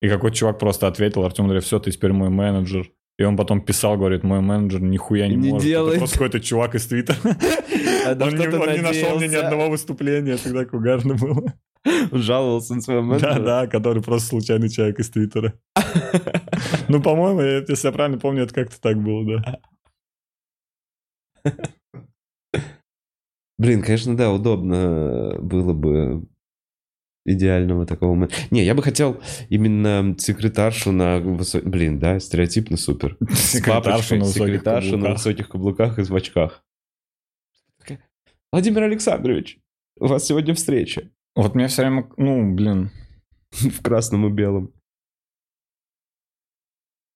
И какой-то чувак просто ответил, Артем Андреев, все, ты теперь мой менеджер. И он потом писал, говорит, мой менеджер нихуя не, Не может. делает. Это просто какой-то чувак из Твиттера. А Он не, нашел мне ни одного выступления, так угарно было. Жаловался на своего менеджера. Да-да, который просто случайный человек из Твиттера. Ну, по-моему, если я правильно помню, это как-то так было, да. Блин, конечно, да, удобно было бы идеального такого... мен- Не, я бы хотел именно секретаршу на... высо- Блин, да, стереотипно супер. Секретаршу на высоких секретаршу на каблуках. высоких каблуках и в очках. Владимир Александрович, у вас сегодня встреча. Вот мне все время, ну, блин, В красном и белом.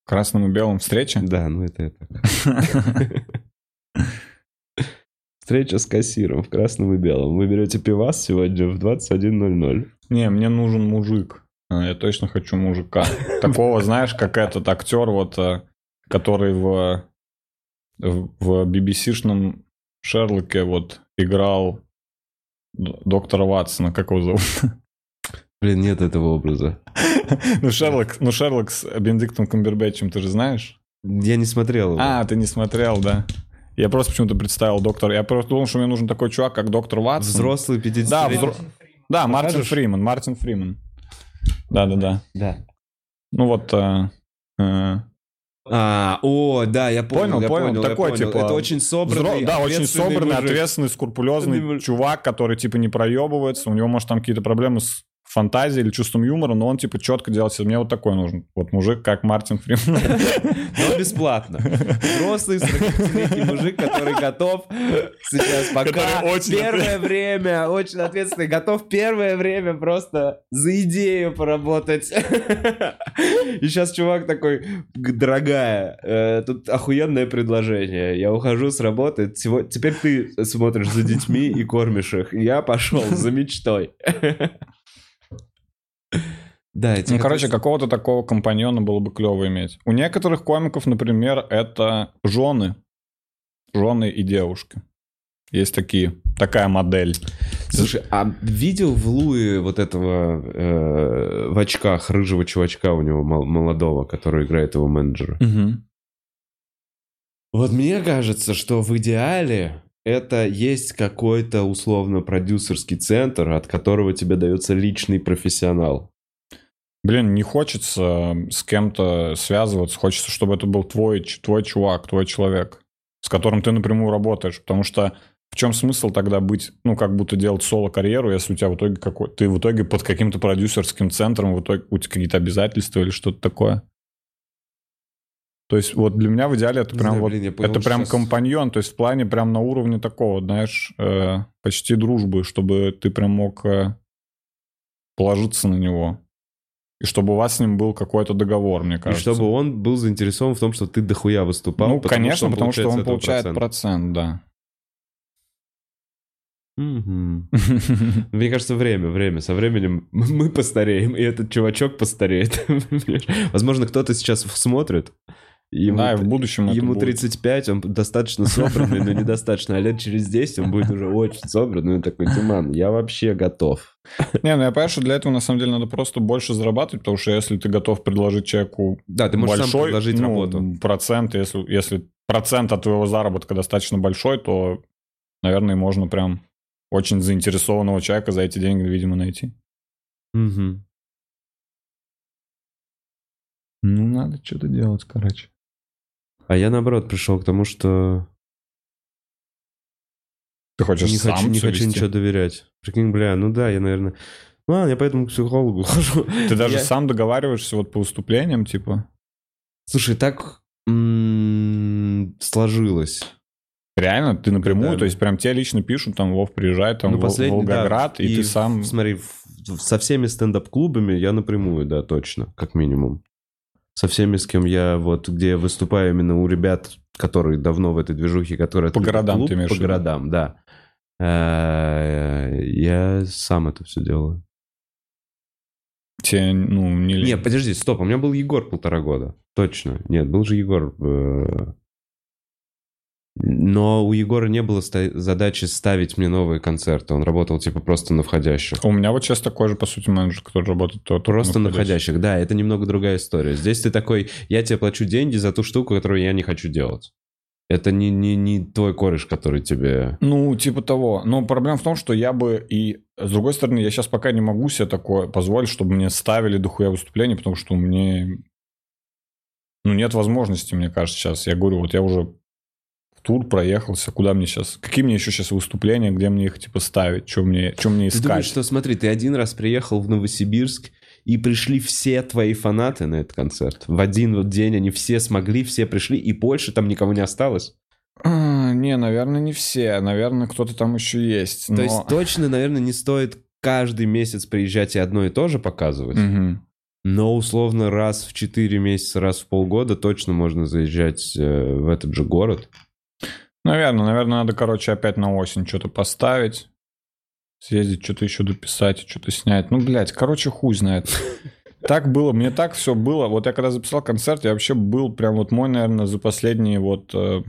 красным и белым встреча. Да, ну это это. Встреча с кассиром в красном и белом. Вы берете пивас сегодня в 21.00. Не, мне нужен мужик. А, Я точно хочу мужика. Такого, знаешь, как этот актер, вот, э, который в, в BBC-шном Шерлоке вот играл доктора Ватсона, как его зовут? Блин, нет этого образа. Ну, Шерлок, ну, Шерлок с Бенедиктом Камбербэтчем, ты же знаешь? Я не смотрел его. А, ты не смотрел, да? Я просто почему-то представил доктора. Я просто думал, что мне нужен такой чувак, как доктор Ватсон. Взрослый 50 Да, взро- Да, Мартин? Фриман, Мартин Фриман. Да-да-да. Да. Ну вот... э, э, А, о, да, я понял, Понял, я понял. понял, я Такой, понял. типа, Это очень собранный, взро- Да, очень собранный, мужик. ответственный, скрупулезный чувак, который, типа, не проебывается. У него, может, там какие-то проблемы с фантазией или чувством юмора, но он, типа, четко делает. всё. Мне вот такой нужен. Вот мужик, как Мартин Фриман. Но бесплатно. Взрослый 40-летний мужик, который готов сейчас пока первое время, очень ответственный, готов первое время просто за идею поработать. И сейчас чувак такой, «Г- дорогая, э, тут охуенное предложение. Я ухожу с работы, теперь ты смотришь за детьми и кормишь их. Я пошел за мечтой. Да, эти Ну, короче, какого-то такого компаньона было бы клево иметь. У некоторых комиков, например, это жены. Жены и девушки. Есть такие, такая модель. Слушай, а видел в Луи вот этого э, в очках, рыжего чувачка у него мол- молодого, который играет его менеджера? Вот мне кажется, что в идеале это есть какой-то условно продюсерский центр, от которого тебе дается личный профессионал. Блин, не хочется с кем-то связываться, хочется, чтобы это был твой, твой чувак, твой человек, с которым ты напрямую работаешь, потому что в чем смысл тогда быть, ну, как будто делать соло-карьеру, если у тебя в итоге какой... Ты в итоге под каким-то продюсерским центром, в итоге у тебя какие-то обязательства или что-то такое. То есть вот для меня в идеале это прям знаю, вот... блин, я понял, это прям щас- компаньон, то есть в плане прям на уровне такого, знаешь, э, почти дружбы, чтобы ты прям мог э, положиться на него. И чтобы у вас с ним был какой-то договор, мне И кажется. чтобы он был заинтересован в том, что ты дохуя выступал. ну, конечно, потому что он получает процент. процент, да. Мне кажется, время, время. Со временем мы постареем, и этот чувачок постареет. Возможно, кто-то сейчас смотрит Ему, Да, и в будущем ему будет. 35, он достаточно собранный, но недостаточно. А лет через 10 он будет уже очень собранный. Он такой, Диман, я вообще готов. Не, ну я понимаю, что для этого на самом деле надо просто больше зарабатывать, потому что если ты готов предложить человеку Да, ты можешь сам большой предложить ну, работу. процент, если, если процент от твоего заработка достаточно большой, то, наверное, можно прям очень заинтересованного человека за эти деньги, видимо, найти. Мгм. Ну, надо что-то делать, короче. А я, наоборот, пришел к тому, что Ты хочешь не, сам хочу, не хочу вести? ничего доверять. Прикинь, бля, ну да, я, наверное... Ну, ладно, я поэтому к психологу хожу. Ты даже Я- сам договариваешься вот по выступлениям, типа? Слушай, так сложилось. Реально? Ты напрямую? Да. То есть прям тебе лично пишут, там, Вов, приезжай, там, Ну, последний, да, Волгоград, и, ты сам... Смотри, со всеми стендап-клубами я напрямую, да, точно, как минимум. Со всеми, с кем я вот, где я выступаю именно у ребят, которые давно в этой движухе, которые... По городам клуб, ты имеешь По городам, да. Э, Я сам это все делаю. Тебе, ну, не. Нет, подожди, стоп, у меня был Егор полтора года. Точно. Нет, был же Егор. Но у Егора не было ста- задачи ставить мне новые концерты. Он работал типа просто на входящих. У меня вот сейчас такой же, по сути, менеджер, который работает то- Просто на входящих. да, это немного другая история. Здесь ты такой, я тебе плачу деньги за ту штуку, которую я не хочу делать. Это не, не, не твой кореш, который тебе... Ну, типа того. Но проблема в том, что я бы и... С другой стороны, я сейчас пока не могу себе такое позволить, чтобы мне ставили дохуя выступлений, потому что у меня... Ну, нет возможности, мне кажется, сейчас. Я говорю, вот я уже тур проехался, куда мне сейчас... Какие мне еще сейчас выступления, где мне их, типа, ставить? Что мне, что мне Ты искать? думаешь, что, смотри, ты один раз приехал в Новосибирск, и пришли все твои фанаты на этот концерт. В один вот день они все смогли, все пришли, и больше там никого не осталось. А, не, наверное, не все. Наверное, кто-то там еще есть. То но- есть точно, наверное, не стоит каждый месяц приезжать и одно и то же показывать. Мгм. Но условно раз в 4 месяца, раз в полгода точно можно заезжать э, в этот же город. Наверное, наверное, надо, короче, опять на осень что-то поставить. Съездить, что-то еще дописать, что-то снять. Ну, блядь, короче, хуй знает. Так было, мне так все было. Вот я когда записал концерт, я вообще был прям вот мой, наверное, за последние вот э,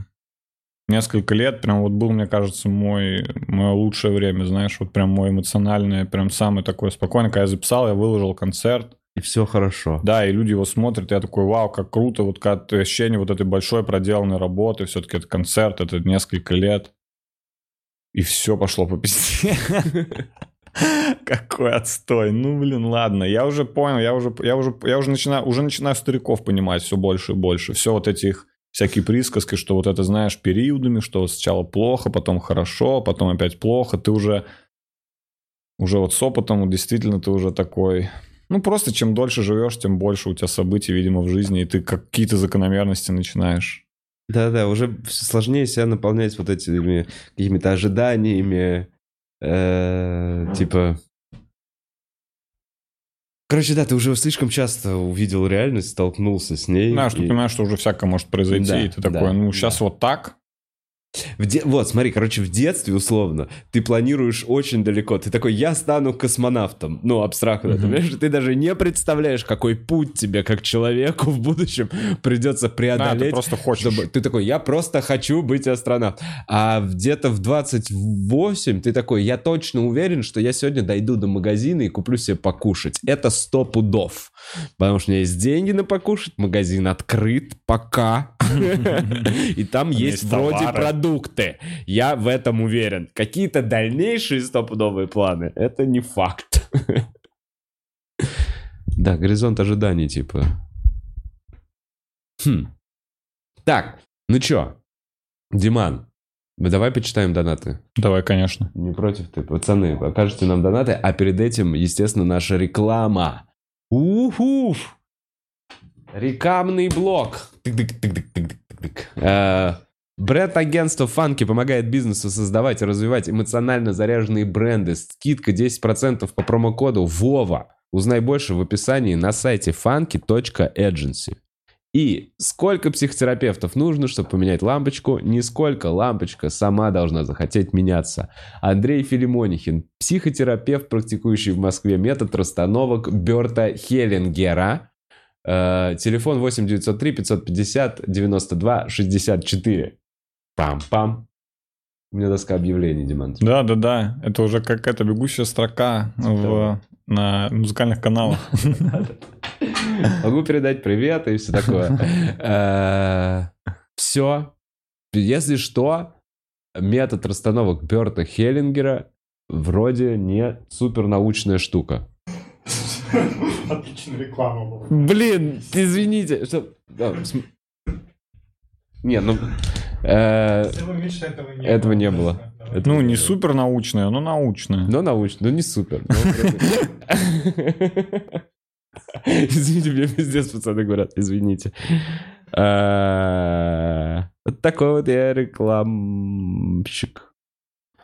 несколько лет, прям вот был, мне кажется, мой, мое лучшее время, знаешь, вот прям мой эмоциональное, прям самый такой спокойный. Когда я записал, я выложил концерт, И все хорошо. да, и люди его смотрят, я такой, вау, как круто, вот как ощущение вот этой большой проделанной работы, все-таки это концерт, это несколько лет, и все пошло по пизде. Какой отстой. Ну, блин, ладно. Я уже понял, я уже, я уже, я уже начинаю, уже начинаю стариков понимать все больше и больше. Все вот эти их всякие присказки, что вот это, знаешь, периодами, что сначала плохо, потом хорошо, потом опять плохо. Ты уже, уже вот с опытом действительно ты уже такой... Ну, просто чем дольше живешь, тем больше у тебя событий, видимо, в жизни, и ты какие-то закономерности начинаешь. Да-да, уже сложнее себя наполнять вот этими какими-то ожиданиями, э, типа... Короче, да, ты уже слишком часто увидел реальность, столкнулся с ней. Знаешь, ты и- понимаешь, что уже всякое может произойти, Да, и ты такой, да, ну, сейчас да. вот так, В де- Вот, смотри, короче, в детстве, условно, ты планируешь очень далеко. Ты такой, я стану космонавтом. Ну, абстрактно. Ты, Мгм. понимаешь, ты даже не представляешь, какой путь тебе, как человеку, в будущем придется да, преодолеть. ты просто хочешь. чтобы- Ты такой, я просто хочу быть астронавтом. А где-то в 28 ты такой, я точно уверен, что я сегодня дойду до магазина и куплю себе покушать. Это сто пудов. Потому что у меня есть деньги на покушать, магазин открыт пока. И там есть вроде продукты. Я в этом уверен. Какие-то дальнейшие стопудовые планы, это не факт. Да, горизонт ожиданий, типа. Хм. Так, ну чё, Диман, мы давай почитаем донаты. Давай, конечно. Не против ты, пацаны, покажите нам донаты, а перед этим, естественно, наша реклама. Ухуф! Рекламный блок. Э, Бренд-агентство Фанки помогает бизнесу создавать и развивать эмоционально заряженные бренды. Скидка 10% по промокоду ВОВА. Узнай больше в описании на сайте funky.agency. И сколько психотерапевтов нужно, чтобы поменять лампочку? Нисколько. Лампочка сама должна захотеть меняться. Андрей Филимонихин, психотерапевт, практикующий в Москве метод расстановок Берта Хеллингера. Э, телефон 8 903 550 92 64. Пам-пам. У меня доска объявлений, Диман. Да, да, да. Это уже какая-то бегущая строка в, на музыкальных каналах. Могу передать привет и все такое. Все. Если что, метод расстановок Берта Хеллингера вроде не супернаучная штука. Отличная реклама была. Блин, извините. Что... Да, см- Не, ну... э, этого не Этого было. не было. Это- Ну, не супер научная, но научная. Но научно, но не супер. Извините, мне пиздец пацаны говорят, извините. Э, Вот такой вот я рекламщик.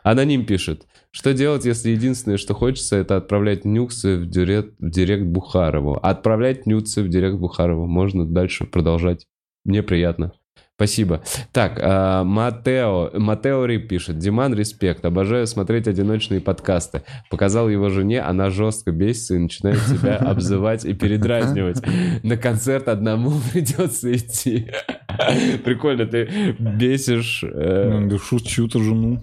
Аноним пишет. Что делать, если единственное, что хочется, это отправлять нюксы в директ, в директ Бухарову? Отправлять нюксы в директ Бухарову. Можно дальше продолжать. Мне приятно. Спасибо. Так, а, Матео, Матео Рип пишет. Диман, респект. Обожаю смотреть одиночные подкасты. Показал его жене, она жестко бесится и начинает тебя обзывать и передразнивать. На концерт одному придется идти. Прикольно, ты бесишь. э, Душу чью-то жену.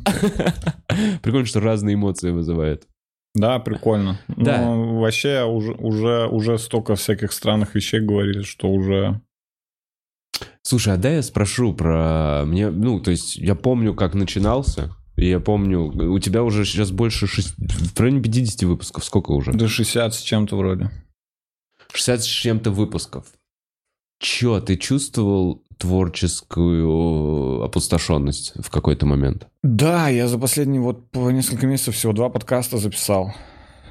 Прикольно, что разные эмоции вызывает. Да, прикольно. Да. Но вообще уже, уже, уже столько всяких странных вещей говорили, что уже... Слушай, а дай я спрошу про... Мне, ну, то есть я помню, как начинался. Я помню, у тебя уже сейчас больше шесть- в районе 50 выпусков. Сколько уже? До 60 с чем-то вроде. 60 с чем-то выпусков. Чё, ты чувствовал творческую опустошенность в какой-то момент? Да, я за последние вот по несколько месяцев всего два подкаста записал.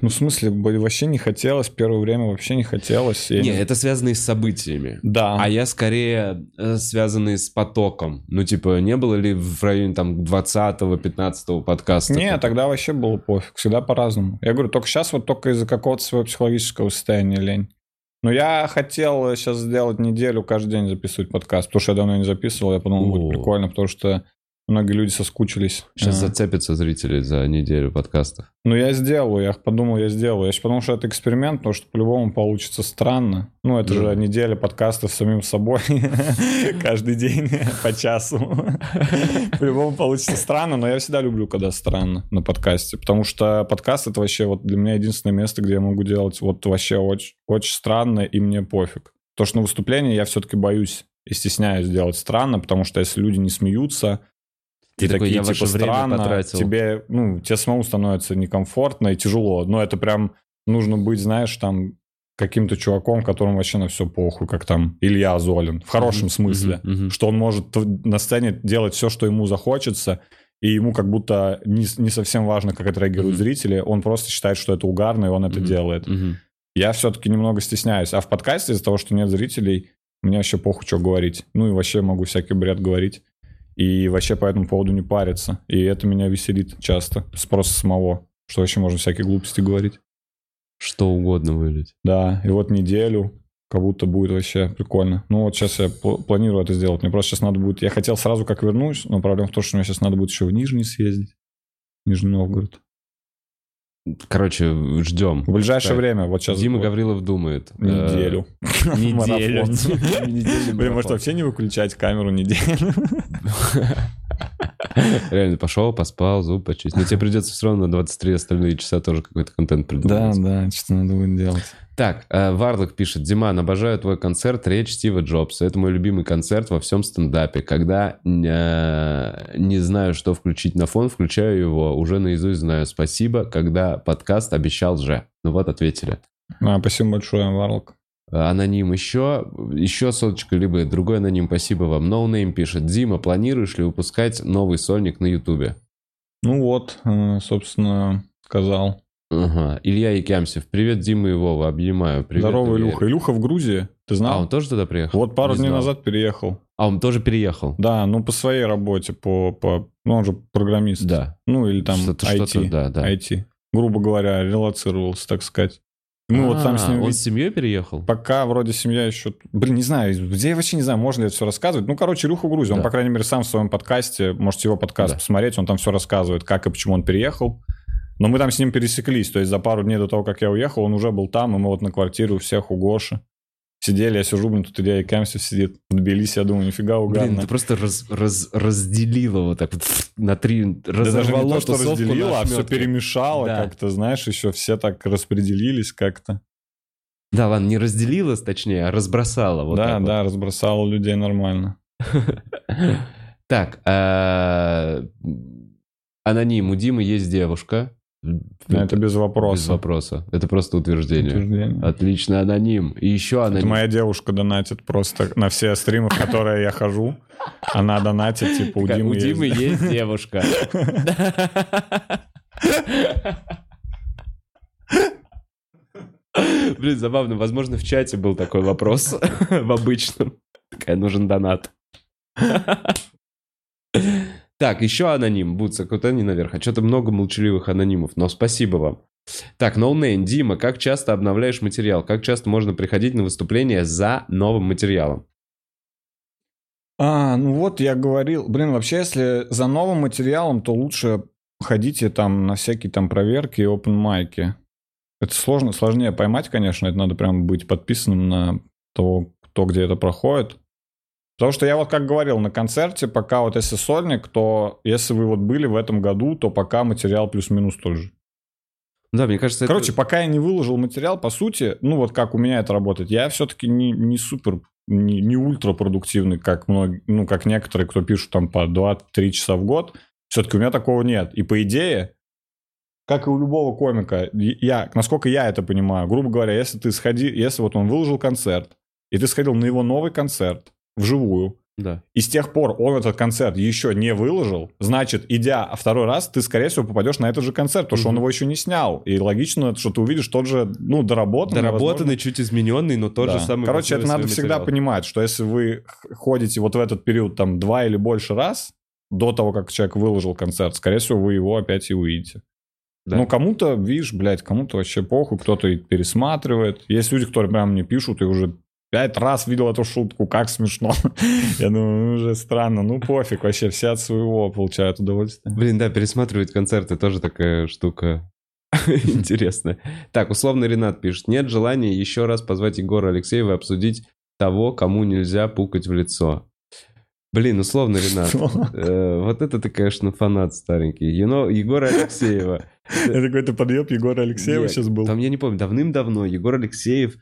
Ну, в смысле, вообще не хотелось, первое время вообще не хотелось. Я Не, это связано и с событиями. Да. А я скорее э, связанный с потоком. Ну, типа, не было ли в районе там 20-15 подкаста? Не, тогда вообще было пофиг, всегда по-разному. Я говорю, только сейчас вот только из-за какого-то своего психологического состояния лень. Но я хотел сейчас сделать неделю, каждый день записывать подкаст, потому что я давно не записывал, я подумал, будет прикольно, потому что многие люди соскучились. Сейчас А. зацепятся зрители за неделю подкастов. Ну, я сделаю, я подумал, я сделаю. Я подумал, что это эксперимент, потому что по-любому получится странно. Ну, это Ну. же неделя подкастов с самим собой каждый день по часу. По-любому получится странно, но я всегда люблю, когда странно на подкасте, потому что подкаст — это вообще вот для меня единственное место, где я могу делать вот вообще очень, очень странно, и мне пофиг. То, что на выступлении я все-таки боюсь и стесняюсь делать странно, потому что если люди не смеются, Ты и такой, такие, «Я типа, ваше время странно, потратил». тебе, ну, тебе самому становится некомфортно и тяжело. Но это прям нужно быть, знаешь, там, каким-то чуваком, которому вообще на все похуй, как там Илья Золин, в хорошем Мгм, смысле. мгм, мгм. Что он может на сцене делать все, что ему захочется, и ему как будто не, не совсем важно, как отреагируют Мгм. зрители, он просто считает, что это угарно, и он это Мгм. делает. Мгм. Я все-таки немного стесняюсь. А в подкасте из-за того, что нет зрителей, мне вообще похуй, что говорить. Ну и вообще могу всякий бред говорить. И вообще по этому поводу не париться. И это меня веселит часто. С просто самого. Что вообще можно всякие глупости говорить. Что угодно вылить. Да, и вот неделю как будто будет вообще прикольно. Ну вот сейчас я пл- планирую это сделать. Мне просто сейчас надо будет... Я хотел сразу как вернусь, но проблема в том, что мне сейчас надо будет еще в Нижний съездить. Нижний Новгород. Короче, ждем. В ближайшее Так. время. Вот сейчас... Дима вот Гаврилов думает. э, Неделю. Неделю. Блин, может вообще не выключать камеру неделю? Реально, пошел, поспал, зуб почистил. Но тебе придется все равно на 23 остальные часа тоже какой-то контент придумать. да, что надо будет делать. Так, э, Варлок пишет. Диман, обожаю твой концерт «Речь Стива Джобса». Это мой любимый концерт во всем стендапе. Когда э, не знаю, что включить на фон, включаю его. Уже наизусть знаю. Спасибо, когда подкаст обещал же. Ну вот, ответили. А, спасибо большое, Warlock. Аноним еще, еще соточка, либо другой аноним, спасибо вам. Noname пишет, Дима, планируешь ли выпускать новый сольник на Ютубе? Ну вот, э, собственно, сказал. Ага. Илья Якямсев, привет, Дима и Вова, обнимаю. Привет, Здорово, Илья. Илюха. Илюха в Грузии, ты А, знал? он тоже туда приехал? Вот пару Не дней знал. назад переехал. А, он тоже переехал? Да, ну по своей работе, по, по... Ну он же программист. Да. Ну или там Что-то- IT. что-то, да, да. IT. Грубо говоря, релацировался, так сказать. Ну вот там с А, ним... Он с семьей переехал? Пока вроде семья еще... Блин, не знаю, где я вообще не знаю, можно ли это все рассказывать. Ну, короче, Илюха в Грузии, он, по крайней мере, сам в своем подкасте, можете его подкаст посмотреть, он там все рассказывает, как и почему он переехал. Но мы там с ним пересеклись, то есть за пару дней до того, как я уехал, он уже был там, и мы вот на квартире у всех у Гоши. Сидели, я сижу, блин, тут Илья Икамсев сидит в Тбилиси, я думаю, нифига Блин, угадно. ты просто раз, раз- разделил его так вот на три, Да даже не то, что разделила, а все перемешало Да. как-то, знаешь, еще все так распределились как-то. Да, ладно, не разделилось, точнее, а разбросало. Вот да, так вот. да, разбросало людей нормально. Так, а, аноним, у Димы есть девушка. Это без вопроса. Без вопроса. Это просто утверждение. Утверждение. Отлично, аноним. И еще Это аноним. моя девушка донатит просто на все стримы, в которые я хожу. Она донатит, типа, у Димы у Димы есть девушка. Блин, забавно. Возможно, в чате был такой вопрос в обычном. Такая, нужен донат. Так, еще аноним. Бутса, крутани наверх. А что-то много молчаливых анонимов, но спасибо вам. Так, noname. Дима, как часто обновляешь материал? Как часто можно приходить на выступление за новым материалом? А, ну вот я говорил, блин, вообще, если за новым материалом, то лучше ходите там на всякие там проверки и open майки. Это сложно, сложнее поймать, конечно, это надо прям быть подписанным на того, кто где это проходит. Потому что я вот как говорил, на концерте, пока вот если сольник, то если вы вот были в этом году, то пока материал плюс-минус тот же. Да, мне кажется, это- Короче, пока я не выложил материал, по сути, ну вот как у меня это работает, я все-таки не, не супер, не, не ультрапродуктивный, как многие, ну как некоторые, кто пишут там по 2-3 часа в год. Все-таки у меня такого нет. И по идее, как и у любого комика, я, насколько я это понимаю, грубо говоря, если ты сходи, если вот он выложил концерт, и ты сходил на его новый концерт вживую, Да. и с тех пор он этот концерт еще не выложил, значит, идя второй раз, ты, скорее всего, попадешь на этот же концерт, потому что он его еще не снял. И логично, что ты увидишь тот же, ну, доработанный. Доработанный, чуть измененный, но тот возможно. же Да. самый. Короче, это надо всегда материал. понимать, что если вы ходите вот в этот период там два или больше раз, до того, как человек выложил концерт, скорее всего, вы его опять и увидите. Да. Ну, кому-то, видишь, блядь, кому-то вообще похуй, кто-то и пересматривает. Есть люди, которые прям мне пишут и уже пять раз видел эту шутку, как смешно. Я думаю, ну, уже странно, ну пофиг, вообще все от своего получают удовольствие. Блин, да, пересматривать концерты тоже такая штука интересная. Так, условно Ренат пишет. Нет желания еще раз позвать Егора Алексеева и обсудить того, кому нельзя пукать в лицо. Блин, условно Ренат. Э, Вот это ты, конечно, фанат старенький. Ено- Егора Алексеева. Это какой-то подъеб Егора Алексеева Нет, сейчас был. Там, я не помню, давным-давно Егор Алексеев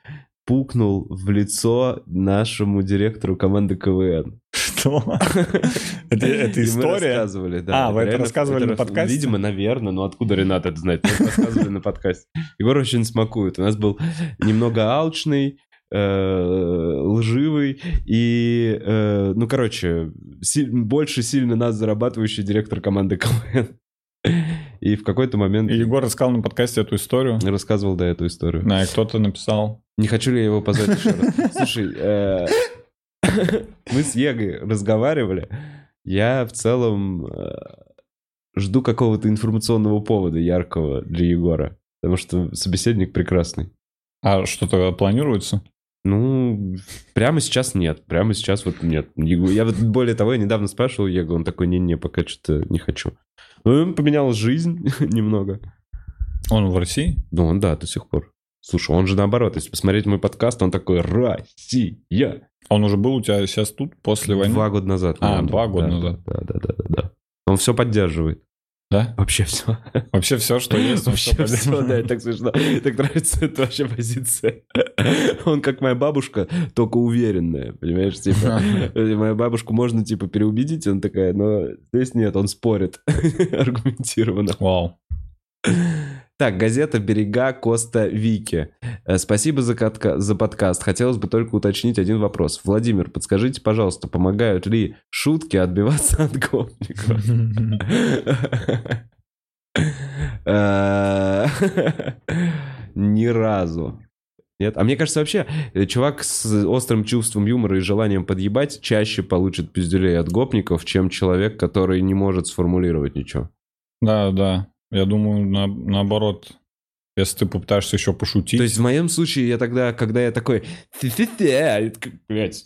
пукнул в лицо нашему директору команды КВН. Что? Это это И мы история? рассказывали, да. А, вы это реально- рассказывали на подкасте? Видимо, наверное, но откуда Ренат это знает? Мы рассказывали на подкасте. Егор очень смакует. У нас был немного алчный, э, лживый и, э, ну, короче, си- больше сильно нас зарабатывающий директор команды КВН. И в какой-то момент И Егор рассказал на подкасте эту историю. рассказывал, да, эту историю. Да, и кто-то написал. Не хочу ли я его позвать еще раз? Слушай, э, мы с Егой разговаривали. Я в целом э, жду какого-то информационного повода яркого для Егора. Потому что собеседник прекрасный. А что-то планируется? Ну, прямо сейчас нет. Прямо сейчас вот нет. Я вот, более того, я недавно спрашивал Егу, он такой, не-не, пока что-то не хочу. Ну, ему поменялась жизнь немного. Он в России? Ну, он, да, до сих пор. Слушай, он же наоборот, если посмотреть мой подкаст, он такой «Россия». Он уже был у тебя сейчас тут, после войны? Два года назад. А, два года Да, назад. Да, да, да, да, да. Он все поддерживает. Да? Вообще все. Вообще все, что есть, Вообще все, поддерживает. да, это так смешно. Так нравится эта вообще позиция. Он как моя бабушка, только уверенная, понимаешь, типа. Мою бабушку можно, типа, переубедить, он такая, но здесь нет, он спорит аргументированно. Вау. Так, газета «Берега Коста Вики». Э, Спасибо за, катка- за подкаст. Хотелось бы только уточнить один вопрос. Владимир, подскажите, пожалуйста, помогают ли шутки отбиваться от гопников? Э, Ни разу. Нет? А мне кажется, вообще, э, чувак с острым чувством юмора и желанием подъебать чаще получит пиздюлей от гопников, чем человек, который не может сформулировать ничего. Да, да. Я думаю, на- наоборот, если ты попытаешься еще пошутить. То есть в моем случае я тогда, когда я такой... А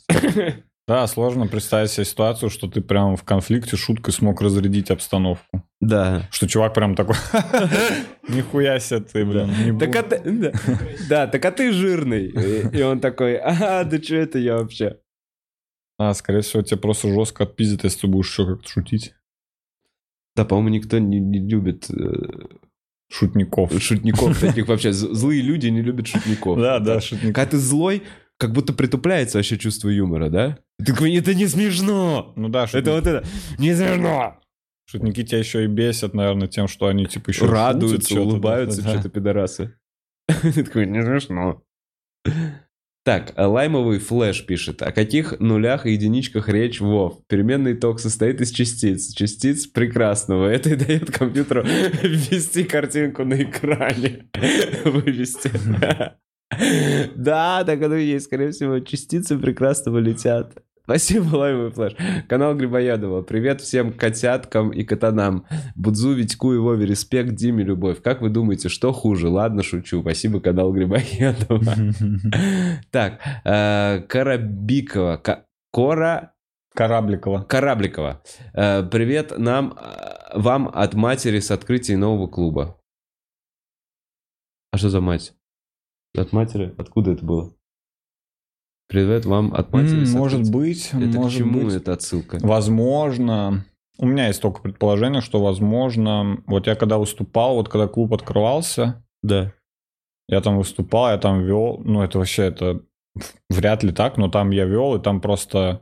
Да, сложно представить себе ситуацию, что ты прям в конфликте шуткой смог разрядить обстановку. Да. Что чувак прям такой, нихуя себе ты, блин, а буду». ты, да, так а ты жирный. И, и он такой, а, да что это я вообще? А, скорее всего, тебя просто жестко отпиздят, если ты будешь еще как-то шутить. Да, по-моему, никто не, не любит э, Шутников. шутников таких вообще. Злые люди не любят шутников. Да, да, шутников. Когда ты злой, как будто притупляется вообще чувство юмора, да? Ты такой, это не смешно. Ну да, Это шутники, вот это, не смешно. шутники тебя еще и бесят, наверное, тем, что они типа еще Радуются, улыбаются, что-то пидорасы. Ты такой, не смешно. Так, а лаймовый флэш пишет. О каких нулях и единичках речь, Вов? Переменный ток состоит из частиц. Частиц прекрасного. Это и дает компьютеру ввести картинку на экране. Вывести. Да, так оно и есть. Скорее всего, частицы прекрасного летят. Спасибо, лаймовый флэш. Канал Грибоедова. Привет всем котяткам и катанам. Будзу, Витьку и Вове, респект, Диме, любовь. Как вы думаете, что хуже? Ладно, шучу. Спасибо, канал Грибоедова. Так, э, Карабикова. Ка- Кора... Корабликова. Корабликова. Э, Привет нам, э, вам от матери с открытия нового клуба. А что за мать? От матери? Откуда это было? Привет вам от с Может быть, Это к может чему быть. это отсылка? Возможно, у меня есть только предположение, что возможно, вот я когда выступал, вот когда клуб открывался, Да. я там выступал, я там вел, ну это вообще это вряд ли так, но там я вел, и там просто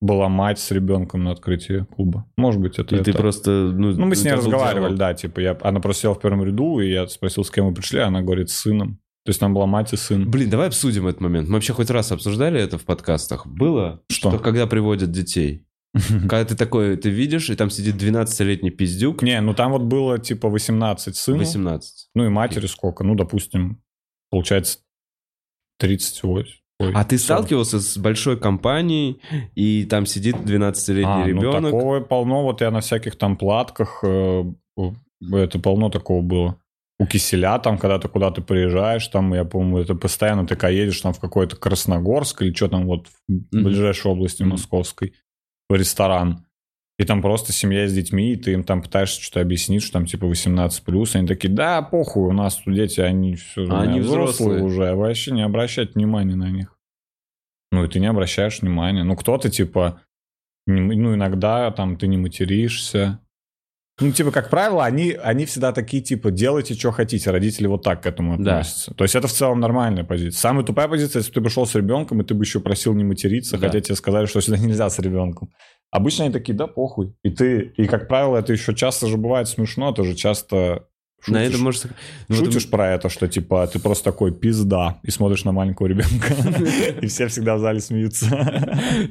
была мать с ребенком на открытии клуба. Может быть, это И ты это. просто... Ну, Ну, мы с ней разговаривали, диалог. да, типа, я, она просто села в первом ряду, и я спросил, с кем вы пришли, она говорит, с сыном. То есть там была мать и сын. Блин, давай обсудим этот момент. Мы вообще хоть раз обсуждали это в подкастах. Было? Что? когда приводят детей. Когда ты такой, ты видишь, и там сидит 12-летний пиздюк, Не, ну там вот было типа 18 сыну, 18. ну и матери сколько, ну, допустим, получается 38. Ой, А ты 40. сталкивался с большой компанией, и там сидит 12-летний А, ну ребенок? такого полно, вот я на всяких там платках, э, это полно такого было. У Киселя там, когда ты куда-то приезжаешь, там, я помню, это постоянно ты когда едешь там в какой-то Красногорск или что там вот в Мгм. ближайшей области Мгм. московской, в ресторан. И там просто семья с детьми, и ты им там пытаешься что-то объяснить, что там типа 18 плюс, они такие, да, похуй, у нас тут дети, они все А они взрослые. уже, а вообще не обращать внимания на них. Ну, и ты не обращаешь внимания. Ну, кто-то, типа, ну, иногда там ты не материшься. Ну, типа, как правило, они, они всегда такие, типа, делайте, что хотите. Родители вот так к этому Да. относятся. То есть это в целом нормальная позиция. Самая тупая позиция, если ты пришел с ребенком, и ты бы еще просил не материться, Да. хотя тебе сказали, что сюда нельзя с ребенком. Обычно они такие, да, похуй. И ты, и, как правило, это еще часто же бывает смешно, ты же На шутишь, это может... Ну, шутишь про это, что, типа, ты просто такой пизда, и смотришь на маленького ребенка, и все всегда в зале смеются.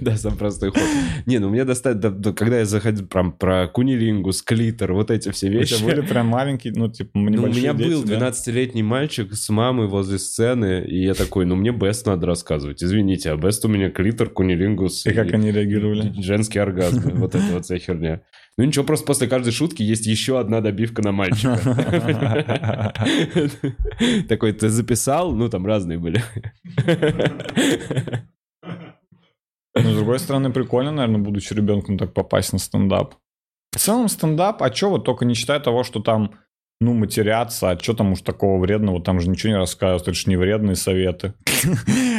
Да, сам простой ход. Не, ну мне достаточно, да, да, когда я заходил прям про кунилингус, клитор, вот эти все вещи. тебя были прям маленькие, ну, типа, Ну, у меня был да? 12-летний мальчик с мамой возле сцены, и я такой, ну мне Бест надо рассказывать. Извините, а Бест у меня клитор, кунилингус И как они реагировали? женский оргазм. Вот это вот вся херня. Ну ничего, просто после каждой шутки есть еще одна добивка на мальчика. Такой, ты записал? Ну, там разные были. Но, с другой стороны, прикольно, наверное, будучи ребенком, так попасть на стендап. В целом, стендап, а что вот только не считая того, что там, ну, матерятся, а что там уж такого вредного, там же ничего не рассказывают, это же не вредные советы.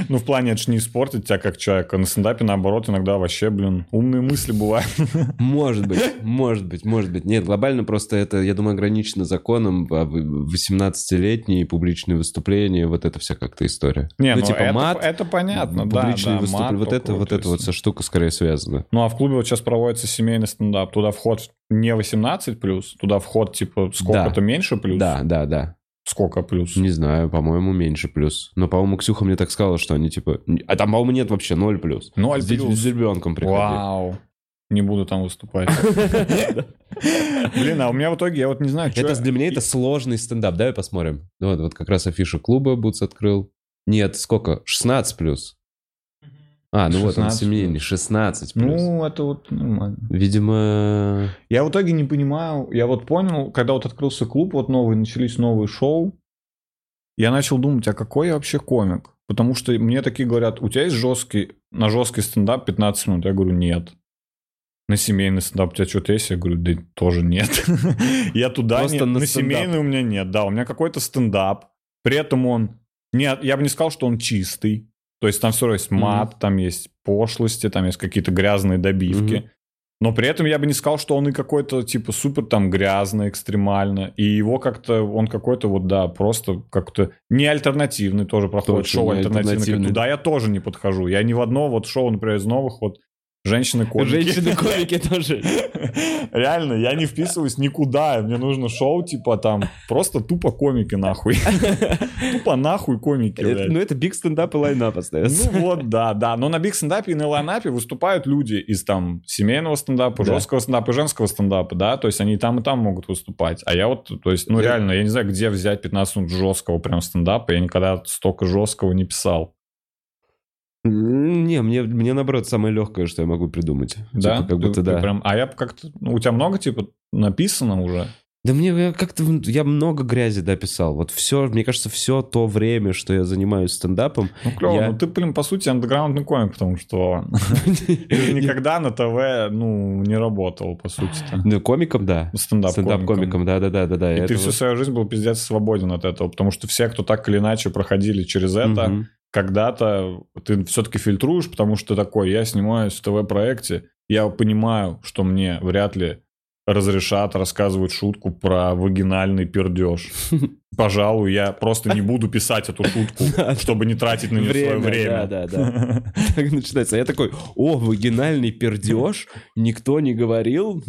Ну, в плане, это же не испортит тебя как человека. На стендапе, наоборот, иногда вообще, блин, умные мысли бывают. Может быть, может быть, может быть. Нет, глобально просто это, я думаю, ограничено законом. а в- 18-летние публичные выступления, вот это вся как-то история. Не, ну, ну, типа мат, это понятно, да, публичные выступления. Вот это, вот эта вот вся штука скорее связана. Ну, а в клубе вот сейчас проводится семейный стендап. Туда вход не 18 плюс, туда вход типа сколько-то меньше плюс. Да, да, да. Сколько плюс? Не знаю, по-моему, меньше плюс. Но, по-моему, Ксюха мне так сказала, что они типа... А там, по-моему, нет вообще ноль плюс. Ноль С, деть- плюс. с ребенком приходи. Вау. Не буду там выступать. Блин, а у меня в итоге, я вот не знаю, что... Это для меня это сложный стендап. Давай посмотрим. Вот, вот как раз афишу клуба Бутс открыл. Нет, сколько? 16 плюс. А, ну вот он 16 семейный, 16 плюс. Ну, это вот нормально. Видимо... Я в итоге не понимаю, я вот понял, когда вот открылся клуб, вот новый, начались новые шоу, я начал думать, а какой я вообще комик? потому что мне такие говорят, у тебя есть жесткий, на жесткий стендап 15 минут? Я говорю, нет. На семейный стендап у тебя что-то есть? Я говорю, да тоже нет. Я туда Просто не... на На семейный у меня нет. Да, у меня какой-то стендап. При этом он... Нет, я бы не сказал, что он чистый. То есть там все равно есть мат, там есть пошлости, там есть какие-то грязные добивки. Мгм. Но при этом я бы не сказал, что он и какой-то типа супер там грязный, экстремально. И его как-то, он какой-то вот, да, просто как-то не альтернативный тоже проходит. Точно, шоу альтернативный. альтернативный. Туда я тоже не подхожу. Я ни в одно вот шоу, например, из новых вот женщины-комики. Женщины-комики тоже. Реально, я не вписываюсь никуда. Мне нужно шоу, типа там, просто тупо комики нахуй. Тупо нахуй комики, блядь. Ну, это биг стендап и лайнап остается. Ну вот, да, да. Но на биг стендапе и на лайнапе выступают люди из там семейного стендапа, Да. жесткого стендапа и женского стендапа, да, то есть они и там, и там могут выступать. А я вот, то есть, ну реально, я не знаю, где взять 15 минут жесткого прям стендапа, я никогда столько жесткого не писал. Не, мне, мне наоборот самое легкое, что я могу придумать. Да? Типа, как Ты- будто ты да. прям- а я как-то, ну, у тебя много, типа, написано уже? Да мне как-то, я много грязи дописал. Вот все, мне кажется, все то время, что я занимаюсь стендапом. Ну, клево. Я- Ну, ты, блин, по сути, андеграундный комик, потому что никогда на ТВ, ну, не работал, по сути-то. Ну, комиком, да. Стендап-комиком, да-да-да-да. И ты всю свою жизнь был пиздец свободен от этого, потому что все, кто так или иначе проходили через это, когда-то ты все-таки фильтруешь, потому что такой, я снимаюсь в ТВ-проекте, я понимаю, что мне вряд ли разрешат рассказывать шутку про вагинальный пердеж. Пожалуй, я просто не буду писать эту шутку, чтобы не тратить на нее свое время. Да, да, да. Так начинается. Я такой, о, вагинальный пердеж? Никто не говорил?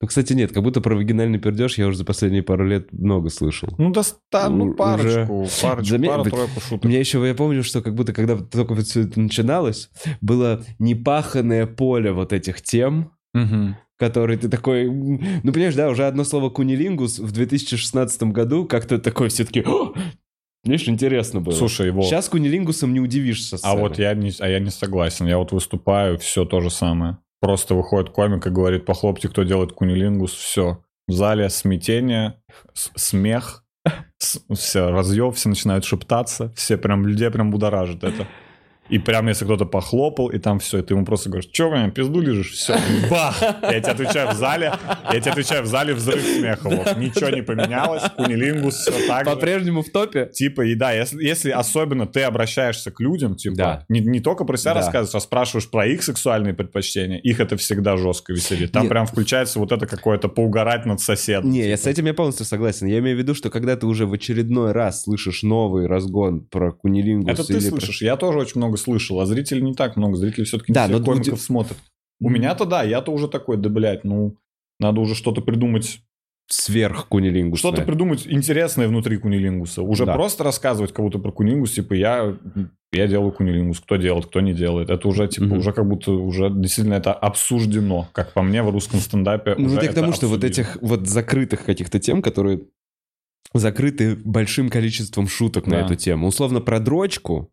Ну, кстати, нет, как будто про вагинальный пердеж я уже за последние пару лет много слышал. Ну, доста, ну, У- парочку, парочку, Заме- пару-тройку шуток. Мне еще, я помню, что как будто когда только вот все это начиналось, было непаханное поле вот этих тем, Мгм. который ты такой... Ну, понимаешь, да, уже одно слово «кунилингус» в 2016 году как-то такой все-таки... Видишь, интересно было. Слушай, его... Сейчас кунилингусом не удивишься. А вот я не, а я не согласен. Я вот выступаю, все то же самое. Просто выходит комик и говорит, похлопьте, кто делает кунилингус, все. В зале смятение, смех, все, разъев, все начинают шептаться, все прям, людей прям будоражит это. И прям если кто-то похлопал, и там все, и ты ему просто говоришь, что, блин, пизду лежишь? Все, бах! Я тебе отвечаю в зале, я тебе отвечаю в зале взрыв смеха. вот. Ничего не поменялось, кунилингус, все так. По-прежнему в топе? Типа, и да, если, если особенно ты обращаешься к людям, типа, Да. не, не только про себя Да. рассказываешь, а спрашиваешь про их сексуальные предпочтения, их это всегда жестко веселит. Там Нет. прям включается вот это какое-то поугарать над соседом. Не, типа. я с этим я полностью согласен. Я имею в виду, что когда ты уже в очередной раз слышишь новый разгон про кунилингус Это ты или про- слышишь, я тоже очень много слышал, а зрителей не так много, зрители все-таки Да, не всех комиков люди- смотрят. У меня-то да, я-то уже такой, да, блядь, ну, надо уже что-то придумать, сверх кунилингуса. что-то придумать интересное внутри кунилингуса. Уже Да. просто рассказывать кому-то про кунилингус, типа, я, я делаю кунилингус, кто делает, кто не делает. Это уже, типа, Мгм. уже как будто уже действительно это обсуждено, как по мне в русском стендапе Ну, вот я к тому, что вот этих вот закрытых каких-то тем, которые закрыты большим количеством шуток на Да. эту тему. Условно, про дрочку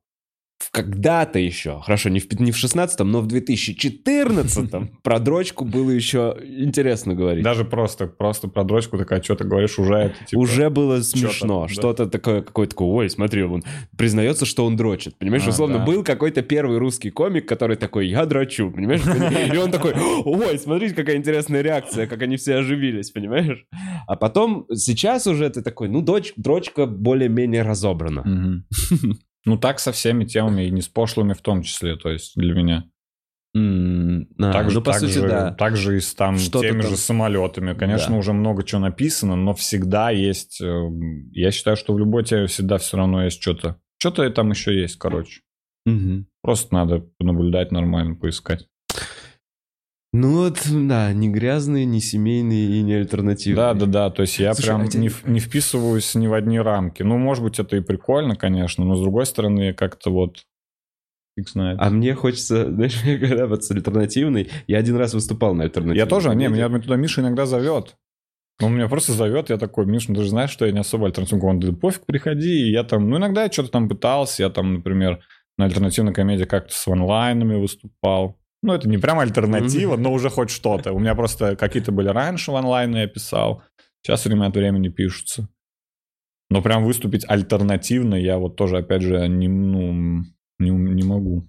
в- когда-то еще, хорошо, не в, не в 16-м, но в 2014-м про дрочку было еще интересно говорить. Даже просто, просто про дрочку такая, что ты говоришь, уже это, типа... Уже было смешно. да. Что-то такое, какой-то такой, ой, смотри, он признается, что он дрочит. Понимаешь, А, условно, да. был какой-то первый русский комик, который такой, я дрочу, понимаешь? И он такой, ой, смотрите, какая интересная реакция, как они все оживились, понимаешь? А потом, сейчас уже ты такой, ну, доч- дрочка более-менее разобрана. Ну, так со всеми темами, и не с пошлыми в том числе, то есть для меня. М, а, так же, ну, по так сути, же, да. так же и с там, Что-то теми там- же самолетами. Конечно, Да. уже много чего написано, но всегда есть... э, Я считаю, что в любой теме всегда все равно есть что-то. Что-то там еще есть, короче. Мгм. Просто надо наблюдать нормально, поискать. Ну вот, да, не грязные, не семейные и не альтернативные. Да, да, да. То есть я Слушай, прям а те- не, не вписываюсь ни в одни рамки. Ну, может быть, это и прикольно, конечно, но с другой стороны, как-то вот... Фиг знает. А мне хочется, знаешь, мне когда вот с альтернативной, я один раз выступал на альтернативной. Я тоже, не, комедии. меня туда Миша иногда зовет. Он меня просто зовет, я такой, Миш, ну ты же знаешь, что я не особо альтернативный. Он говорит, пофиг, приходи. И я там, ну иногда я что-то там пытался, я там, например, на альтернативной комедии как-то с ванлайнами выступал. Ну, это не прям альтернатива, но уже хоть что-то. У меня просто какие-то были раньше ванлайны, я писал. Сейчас время от времени пишутся. Но прям выступить альтернативно я вот тоже, опять же, не, ну, не, не могу.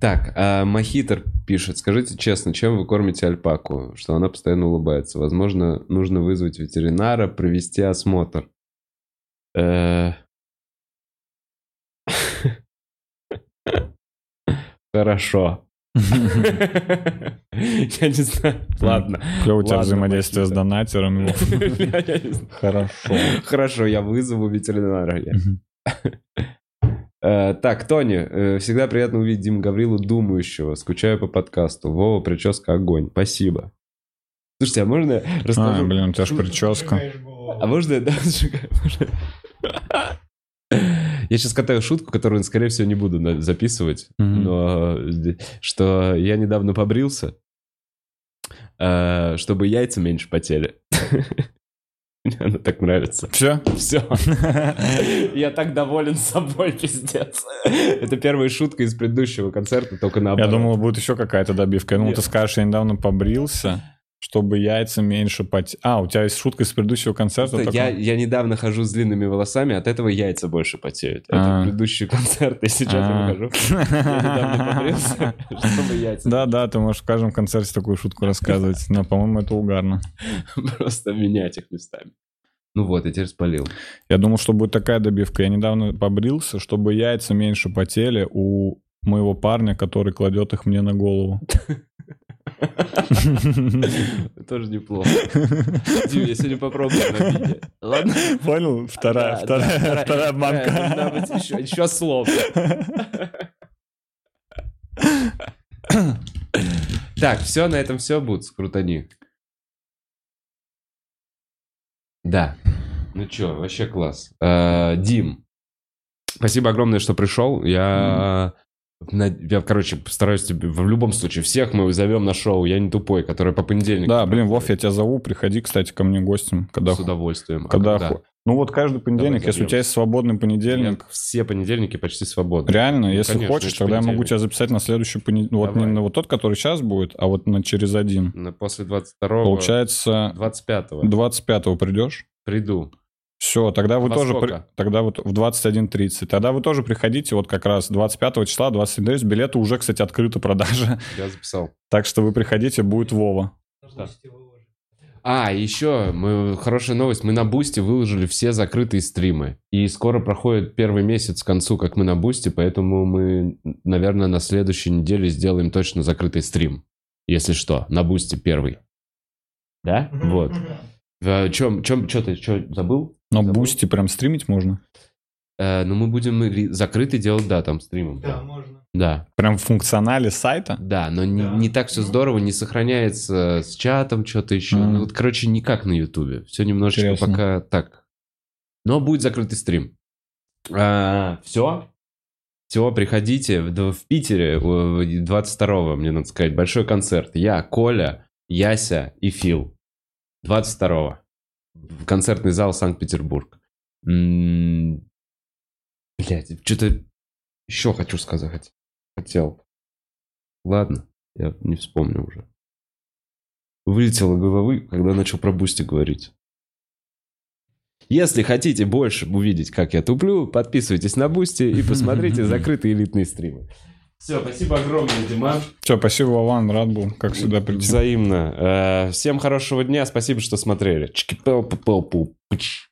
Так, а Махитер пишет, скажите честно, чем вы кормите альпаку, что она постоянно улыбается? Возможно, нужно вызвать ветеринара, провести осмотр. Э. Хорошо. Я не знаю. Ладно. Клево у тебя взаимодействие с донатером. Я не знаю. Хорошо. Хорошо, я вызову ветеринара. Э, Так, Тони, э, всегда приятно увидеть Диму Гаврилу думающего. Скучаю по подкасту. Вова, прическа огонь. Спасибо. Слушайте, а можно я А, расскажу? блин, у тебя же прическа. А можно я да, сжигаю? Можно? Я сейчас катаю шутку, которую, скорее всего, не буду записывать, Мгм. но э, что я недавно побрился, э, чтобы яйца меньше потели. Мне она так нравится. Все? Все. Я так доволен собой, пиздец. Это первая шутка из предыдущего концерта, только Я наоборот. думал, будет еще какая-то добивка. Я думал, Нет. ты скажешь, я недавно побрился, чтобы яйца меньше пот... А, у тебя есть шутка из предыдущего концерта? Просто я, я недавно хожу с длинными волосами, от этого яйца больше потеют. А. Это предыдущий концерт, и сейчас я А. выхожу. Я недавно побрился, чтобы яйца Да, да, ты можешь в каждом концерте такую шутку рассказывать. Но, по-моему, это угарно. просто менять их местами. Ну вот, я теперь спалил. Я думал, что будет такая добивка. Я недавно побрился, чтобы яйца меньше потели у моего парня, который кладет их мне на голову. Тоже неплохо. Дим, я сегодня попробую на. Ладно? Понял? Вторая, вторая, вторая обманка. быть еще, слов. Так, все, на этом все будет, скрутани. Да. Ну чё, вообще класс. Э, Дим, спасибо огромное, что пришел. Я, я, короче, постараюсь тебе в любом случае всех мы зовем на шоу. Я не тупой, который по понедельникам. Да, блин, Вов, я тебя зову, приходи, кстати, ко мне гостем, когда С удовольствием. А Когда когда? хо- Ну вот каждый понедельник, Давай если у тебя есть свободный понедельник, Все понедельники почти свободны. реально, если конечно, хочешь, тогда я могу понедельник. тебя записать на следующий понедельник. Вот не на вот тот, который сейчас будет, а вот на через один. На- После 22 Получается, 25 25-го придешь? приду. Все, тогда вы Во тоже... сколько? при- Тогда вот в 21.30. Тогда вы тоже приходите вот как раз 25 числа, 21.30. Билеты уже, кстати, открыты продажа. Я записал. Так что вы приходите, будет Вова. А, еще мы, хорошая новость. Мы на Бусти выложили все закрытые стримы. И скоро проходит первый месяц к концу, как мы на Бусти, поэтому мы, наверное, на следующей неделе сделаем точно закрытый стрим. Если что, на Бусти первый. Да? Вот. Чем, чем, что ты, что, забыл? Но Забыл? Бусти прям стримить можно? Э, ну, мы будем закрытый делать, да, там, стримом. Да, можно. Да. Прям в функционале сайта? Да, но не, Да. не так все здорово, не сохраняется с чатом что-то еще. Мгм. Ну, вот, короче, никак на Ютубе. Все немножечко Интересно. пока так. Но будет закрытый стрим. все. Все, приходите. В, в Питере э, 22-го, мне надо сказать, большой концерт. Я, Коля, Яся и Фил. 22-го. В концертный зал Санкт-Петербург. М, Блядь, что-то еще хочу сказать. Хотел. Ладно, я не вспомню уже. Вылетело головы, когда начал про Бусти говорить. Если хотите больше увидеть, как я туплю, подписывайтесь на Бусти и посмотрите закрытые элитные стримы. Все, спасибо огромное, Диман. Все, спасибо, Вован, рад был, как всегда, прийти. Взаимно. Э, Всем хорошего дня, спасибо, что смотрели. Чики-пау-пау-пау. Пыч.